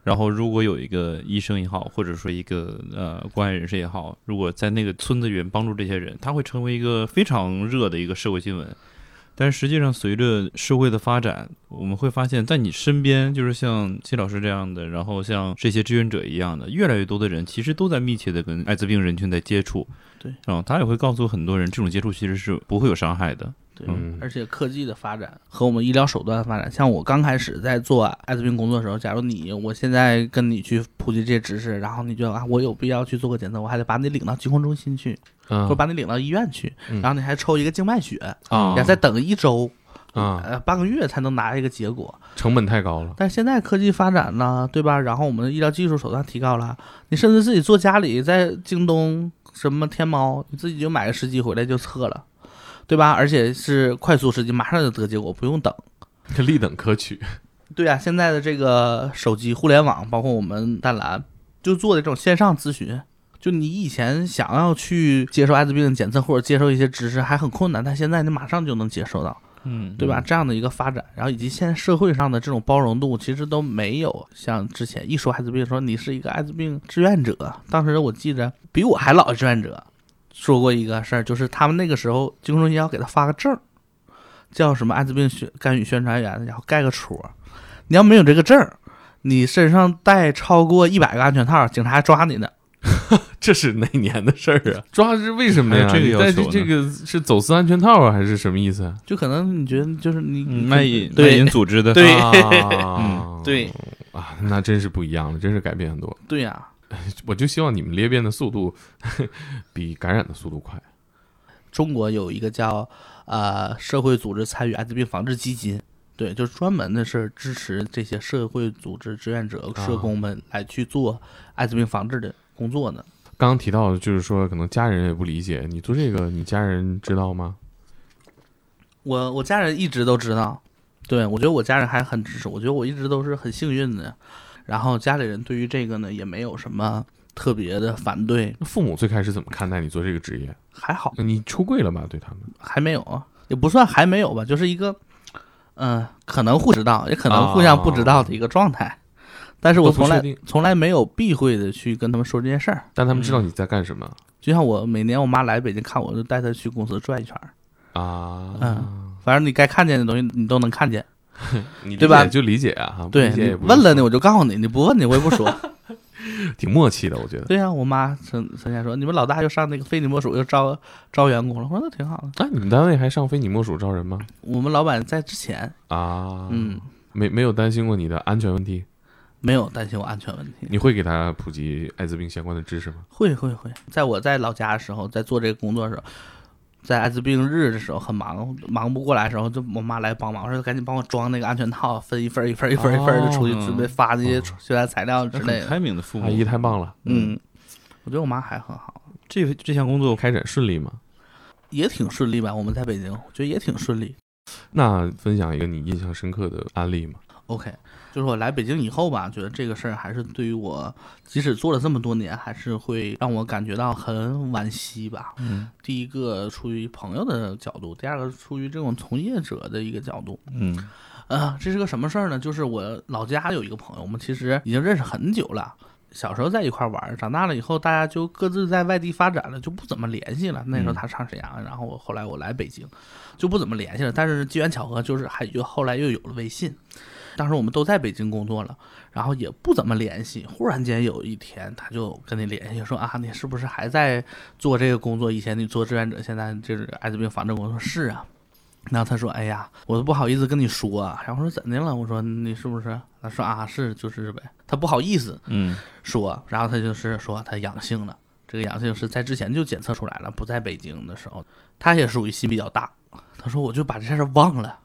然后，如果有一个医生也好，或者说一个呃关爱人士也好，如果在那个村子里面帮助这些人，他会成为一个非常热的一个社会新闻。但实际上，随着社会的发展，我们会发现，在你身边，就是像季老师这样的，然后像这些志愿者一样的，越来越多的人其实都在密切的跟艾滋病人群在接触。对，然后、他也会告诉很多人，这种接触其实是不会有伤害的。对，嗯而且科技的发展和我们医疗手段的发展，像我刚开始在做艾滋病工作的时候，假如你我现在跟你去普及这些知识，然后你觉得啊，我有必要去做个检测，我还得把你领到疾控中心去，嗯或者把你领到医院去，嗯然后你还抽一个静脉血，啊要再等一周，啊，呃，半个月才能拿一个结果。成本太高了。但是现在科技发展呢，对吧？然后我们的医疗技术手段提高了，你甚至自己做家里，在京东、什么天猫，你自己就买个试剂回来就测了，对吧？而且是快速试剂，马上就得结果，不用等。立等可取。对啊，现在的这个手机互联网，包括我们淡蓝，就做的这种线上咨询。就你以前想要去接受艾滋病检测或者接受一些知识还很困难，但现在你马上就能接受到。嗯，对吧？这样的一个发展，然后以及现在社会上的这种包容度，其实都没有像之前一说艾滋病，说你是一个艾滋病志愿者。当时我记着比我还老的志愿者说过一个事儿，就是他们那个时候精神中心要给他发个证儿，叫什么艾滋病宣干预宣传员，然后盖个戳儿。你要没有这个证儿，你身上带超过一百个安全套，警察还抓你呢。这是哪年的事儿啊？抓是为什么呀？这个你戴要求这个是走私安全套啊，还是什么意思啊？就可能你觉得就是你嗯卖淫卖淫组织的，对啊对啊，那真是不一样了，真是改变很多。对呀、我就希望你们裂变的速度比感染的速度快。中国有一个叫呃社会组织参与艾滋病防治基金，对，就是专门的是支持这些社会组织志愿者、社工们来去做艾滋病防治的工作呢。刚刚提到的就是说，可能家人也不理解你做这个，你家人知道吗？我我家人一直都知道，对我觉得我家人还很支持，我觉得我一直都是很幸运的。然后家里人对于这个呢也没有什么特别的反对，父母最开始怎么看待你做这个职业？还好你出柜了吧？对他们还没有啊，也不算还没有吧，就是一个嗯、可能互知道，也可能互相不知道的一个状态。但是我从来从来没有避讳的去跟他们说这件事儿。但他们知道你在干什么就像我每年我妈来北京看我，就带她去公司转一圈儿。啊？嗯反正你该看见的东西你都能看见。你理对吧解就理解啊，哈对理解也不问了你，我就告诉你；你不问你，我也不说。挺默契的，我觉得。对呀、我妈曾曾经说，你们老大又上那个非你莫属，又招招员工了。我说那挺好的。啊，你们单位还上非你莫属招人吗？我们老板在之前，啊，嗯，没没有担心过你的安全问题？没有担心我安全问题。你会给他普及艾滋病相关的知识吗？会会会，在我在老家的时候，在做这个工作的时候，在艾滋病日的时候很忙，忙不过来的时候，就我妈来帮忙，说赶紧帮我装那个安全套，分一份一份一份一份的出去，哦准备发那些宣传材料之类的。很开明的父母阿。姨太棒了，嗯，我觉得我妈还很好，这这项工作开展顺利吗？也挺顺利吧。我们在北京，我觉得也挺顺利。那分享一个你印象深刻的案例吗？OK，就是我来北京以后吧，觉得这个事儿还是对于我，即使做了这么多年，还是会让我感觉到很惋惜吧。嗯第一个出于朋友的角度，第二个出于这种从业者的一个角度。嗯啊，这是个什么事儿呢？就是我老家有一个朋友，我们其实已经认识很久了。小时候在一块儿玩儿，长大了以后大家就各自在外地发展了，就不怎么联系了。那时候他上沈阳，然后我后来我来北京，就不怎么联系了。但是机缘巧合，就是还又后来又有了微信。当时我们都在北京工作了，然后也不怎么联系。忽然间有一天，他就跟你联系说啊，你是不是还在做这个工作？以前你做志愿者，现在就是艾滋病防治工作。是啊。然后他说：“哎呀，我都不好意思跟你说啊。”然后我说：“怎的了？”我说：“你是不是？”他说：“啊，是就是呗。”他不好意思嗯说，然后他就是说他阳性了。这个阳性是在之前就检测出来了，不在北京的时候，他也属于心比较大。他说：“我就把这事儿忘了，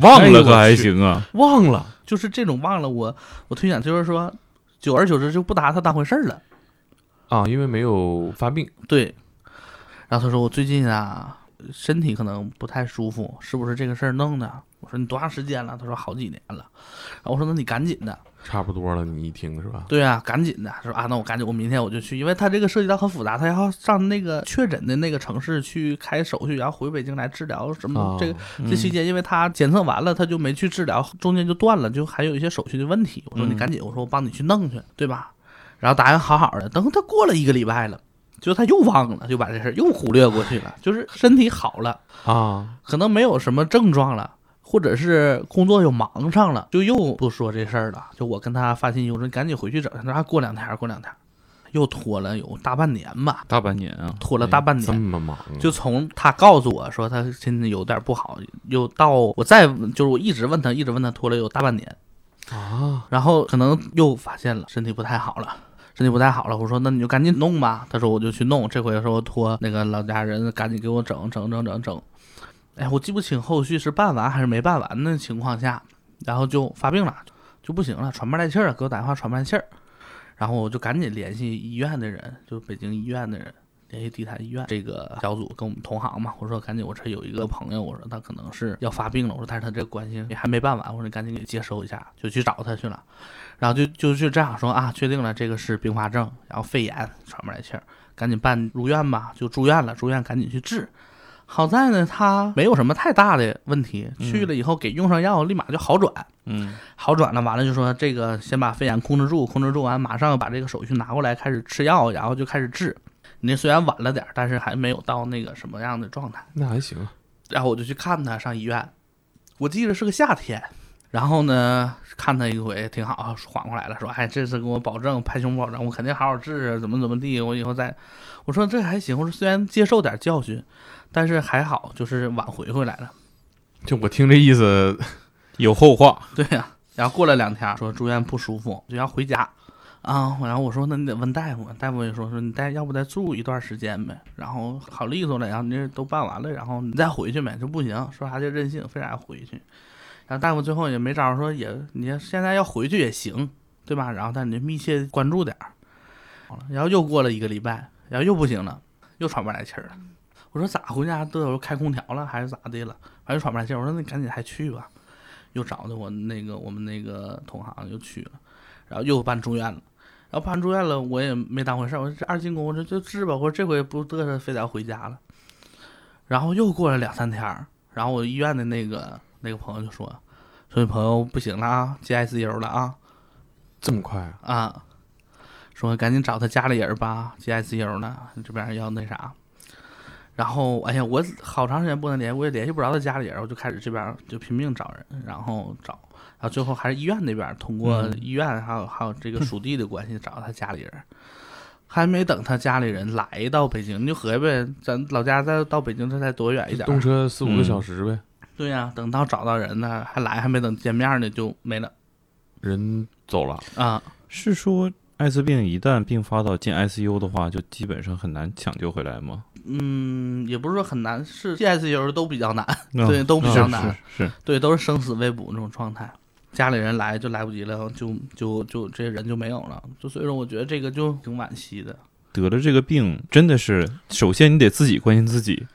忘了可还行啊？忘了就是这种忘了我，我推想就是说，久而久之就不拿他当回事儿了。啊，因为没有发病，对。然后他说：“我最近啊，身体可能不太舒服，是不是这个事儿弄的？”我说：“你多长时间了？”他说：“好几年了。”然后我说：“那你赶紧的。”差不多了。你一听是吧？对啊，赶紧的，他说啊，那我赶紧，我明天我就去，因为他这个涉及到很复杂，他要上那个确诊的那个城市去开手续，然后回北京来治疗什么。这个这期间，因为他检测完了，他就没去治疗，中间就断了，就还有一些手续的问题。我说嗯你赶紧，我说我帮你去弄去，对吧？然后答应好好的，等他过了一个礼拜了，就他又忘了，就把这事儿又忽略过去了，就是身体好了，啊，可能没有什么症状了。或者是工作又忙上了，就又不说这事儿了。就我跟他发信息，我说你赶紧回去整。他说啊过两天，过两天，又拖了有大半年吧，大半年啊，拖了大半这年。么忙啊，就从他告诉我说他身体有点不好，又到我再就是我一直问他，一直问他，拖了有大半年。啊，然后可能又发现了身体不太好了，身体不太好了。我说那你就赶紧弄吧。他说我就去弄。这回说我托那个老家人赶紧给我整整整整整。哎，我记不清后续是办完还是没办完的情况下，然后就发病了，就不行了，喘不来气儿了，给我打电话喘不来气儿。然后我就赶紧联系医院的人，就北京医院的人，联系地坛医院这个小组跟我们同行嘛。我说赶紧，我这有一个朋友，我说他可能是要发病了，我说但是他这个关系也还没办完，我说你赶紧给接收一下，就去找他去了。然后就就就这样说啊，确定了这个是并发症，然后肺炎喘不来气儿，赶紧办入院吧，就住院了，住院赶紧去治。好在呢，他没有什么太大的问题，嗯去了以后给用上药，立马就好转。嗯好转了，完了就说这个先把肺炎控制住，控制住完马上把这个手续拿过来开始吃药，然后就开始治。你那虽然晚了点，但是还没有到那个什么样的状态。那还行啊。然后我就去看他，上医院。我记得是个夏天，然后呢看他一回挺好，缓过来了，说哎这次给我保证拍胸保证，我肯定好好治，怎么怎么地，我以后再。我说这还行，我说虽然接受点教训，但是还好，就是挽回回来了。就我听这意思，有后话，对呀、然后过了两天，说住院不舒服，就要回家啊。然后我说那你得问大夫，大夫也说说你再要不再住一段时间呗，然后好利索了，然后你这都办完了，然后你再回去呗，就不行，说啥就任性，非得要回去。然后大夫最后也没招，说也你现在要回去也行，对吧？然后但你密切关注点然后又过了一个礼拜，然后又不行了，又喘不来气儿了。我说咋回家都有开空调了还是咋的了？反正喘不来气儿。我说那你赶紧还去吧。又找的我那个我们那个同行又去了，然后又办住院了，然后办住院了，我也没当回事儿，我说这二进宫，我说就治吧，我说这回不嘚瑟，非得要回家了。然后又过了两三天儿，然后我医院的那个那个朋友就说，说你朋友不行了啊，进 ICU 了啊这么快啊？啊，说赶紧找他家里人吧，进 ICU 了，这边要那啥。然后，哎呀，我好长时间不能联系，我也联系不着他家里人，我就开始这边就拼命找人，然后找，然后最后还是医院那边通过嗯医院还有还有这个 属地的关系找到他家里人，还没等他家里人来到北京，你就合计呗，咱老家再到北京这才多远一点？动车四五个嗯小时呗，对呀、等到找到人呢，还来还没等见面呢就没了人走了。啊。是说艾滋病一旦并发到进 ICU 的话，就基本上很难抢救回来吗？嗯，也不是说很难，是 CS 游都比较难，嗯对，都比较是难，是是，对，都是生死未卜那种状态。家里人来就来不及了，就就就这些人就没有了，就所以说我觉得这个就挺惋惜的。得了这个病真的是，首先你得自己关心自己，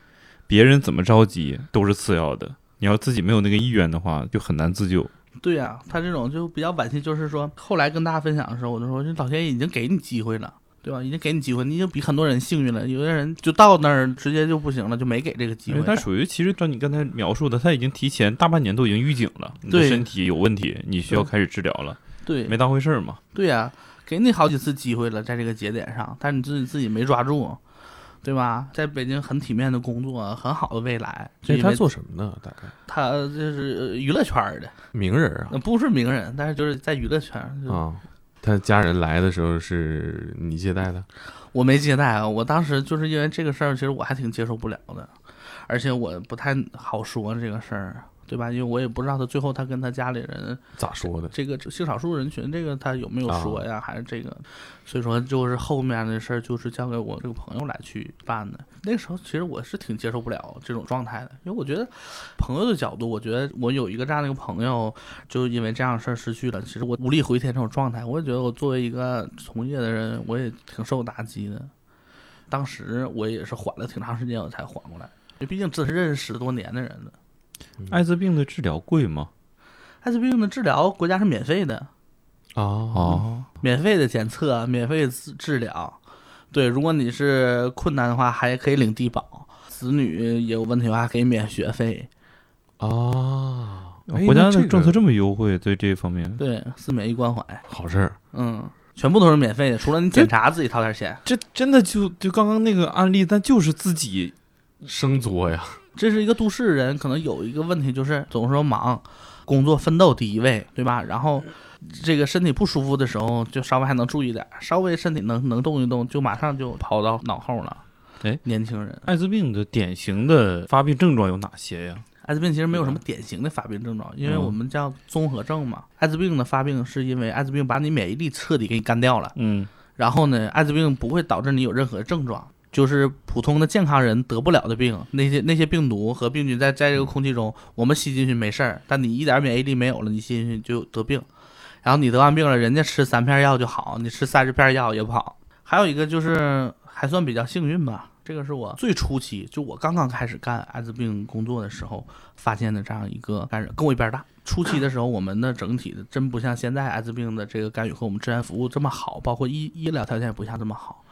别人怎么着急都是次要的。你要自己没有那个意愿的话，就很难自救。对呀、他这种就比较惋惜，就是说后来跟大家分享的时候，我就说这老天爷已经给你机会了。对吧？已经给你机会，你已经比很多人幸运了。有的人就到那儿直接就不行了，就没给这个机会因为。它属于其实照你刚才描述的，他已经提前大半年都已经预警了，你的对身体有问题，你需要开始治疗了，对，没当回事儿嘛。对呀、给你好几次机会了，在这个节点上，但是你自己自己没抓住，对吧？在北京很体面的工作，很好的未来。这他做什么呢？大概他就是呃娱乐圈儿的，名人啊呃不是名人，但是就是在娱乐圈啊。他家人来的时候是你接待的，我没接待啊，我当时就是因为这个事儿，其实我还挺接受不了的，而且我不太好说这个事儿，对吧？因为我也不知道他最后他跟他家里人咋说的？这个性少数人群这个他有没有说呀，还是这个，所以说就是后面的事儿就是交给我这个朋友来去办的。那个时候其实我是挺接受不了这种状态的，因为我觉得朋友的角度，我觉得我有一个这样的一个朋友，就因为这样的事儿失去了，其实我无力回天这种状态，我也觉得我作为一个从业的人，我也挺受打击的。当时我也是缓了挺长时间，我才缓过来，因为毕竟这是认识十多年的人了。艾滋病的治疗贵吗？艾滋病的治疗国家是免费的，啊哦，免费的检测，免费治治疗。对，如果你是困难的话，还可以领低保。子女有问题的话，可以免学费。哦！哎国家的政策这么优惠，对这方面，对，四免一关怀，好事儿，嗯，全部都是免费的，除了你检查自己掏点钱。这真的就就刚刚那个案例，但就是自己生作呀！这是一个都市人，可能有一个问题就是总是说忙，工作奋斗第一位，对吧？然后这个身体不舒服的时候，就稍微还能注意点，稍微身体能能动一动，就马上就跑到脑后了。哎，年轻人，艾滋病的典型的发病症状有哪些呀？艾滋病其实没有什么典型的发病症状，因为嗯我们叫综合症嘛。艾滋病的发病是因为艾滋病把你免疫力彻底给你干掉了，嗯，然后呢，艾滋病不会导致你有任何症状，就是普通的健康人得不了的病。那些那些病毒和病菌在在这个空气中，我们吸进去没事儿，但你一点免疫力没有了，你吸进去就得病。然后你得完病了，人家吃三片药就好，你吃三十片药也不好。还有一个就是还算比较幸运吧，这个是我最初期，就我刚刚开始干艾滋病工作的时候发现的这样一个感染，跟我一边大。初期的时候，我们的整体的真不像现在艾滋病的这个干预和我们治安服务这么好，包括医医疗条件也不像这么好。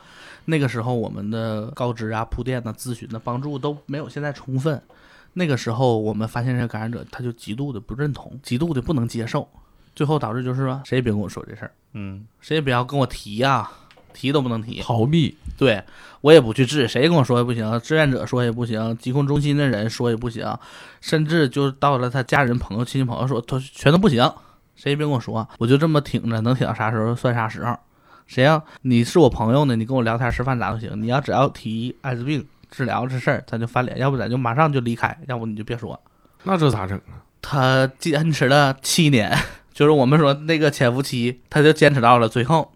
那个时候我们的告知啊、铺垫呐、咨询的帮助都没有现在充分。那个时候我们发现这个感染者他就极度的不认同，极度的不能接受，最后导致就是说谁也别跟我说这事儿，嗯，谁也不要跟我提呀、提都不能提。逃避，对我也不去治，谁跟我说也不行，志愿者说也不行，疾控中心的人说也不行，甚至就到了他家人、朋友、亲戚朋友说，都全都不行，谁也别跟我说，我就这么挺着，能挺到啥时候算啥时候。谁要你是我朋友呢，你跟我聊天吃饭咋都行，你要只要提艾滋病治疗这事儿，咱就翻脸，要不咱就马上就离开，要不你就别说。那这咋整啊？他坚持了七年，就是我们说那个潜伏期，他就坚持到了最后，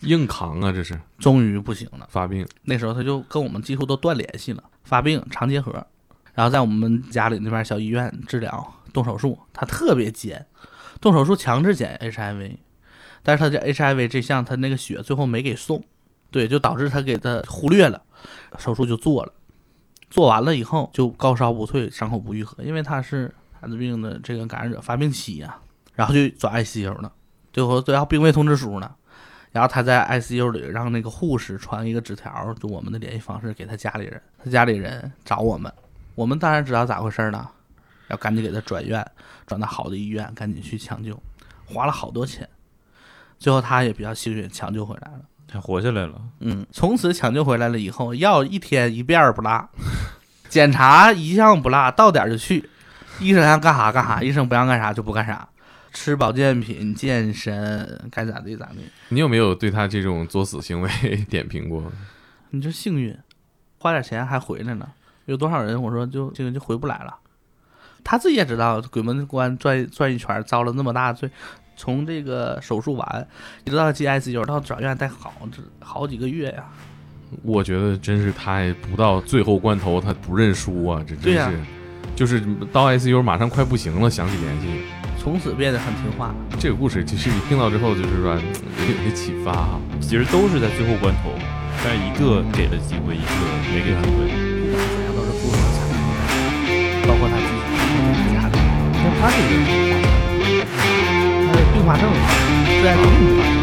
硬扛啊，这是终于不行了。发病，那时候他就跟我们几乎都断联系了，发病肠结核，然后在我们家里那边小医院治疗动手术，他特别尖，动手术强制检 HIV，但是他这 HIV 这项他那个血最后没给送，对，就导致他给他忽略了，手术就做了，做完了以后就高烧不退，伤口不愈合，因为他是艾滋病的这个感染者发病期呀、然后就转 ICU 了，最后都要病危通知书呢。然后他在 ICU 里让那个护士传一个纸条，就我们的联系方式给他家里人，他家里人找我们，我们当然知道咋回事了，要赶紧给他转院，转到好的医院，赶紧去抢救，花了好多钱，最后他也比较幸运，抢救回来了。他活下来了。嗯，从此抢救回来了以后，药一天一遍儿不落，检查一项不落，到点儿就去，医生让干啥干啥，医生不让干啥就不干啥，吃保健品、健身，该咋地咋地。你有没有对他这种作死行为点评过？你这幸运，花点钱还回来了。有多少人我说就这个就回不来了。他自己也知道，鬼门关转转一圈，遭了那么大罪，从这个手术完一直到进 ICU 到转院待好这好几个月呀。我觉得真是他还不到最后关头，他不认输啊！这真是，就是到 ICU 马上快不行了，想起联系从此变得很听话。这个故事，其实你听到之后，就是说有点启发啊。其实都是在最后关头，但是一个给了机会，一个没给机会。不管怎样都是付出了惨痛，包括他自己，家里。但他这个，他的并发症，自然病并发症。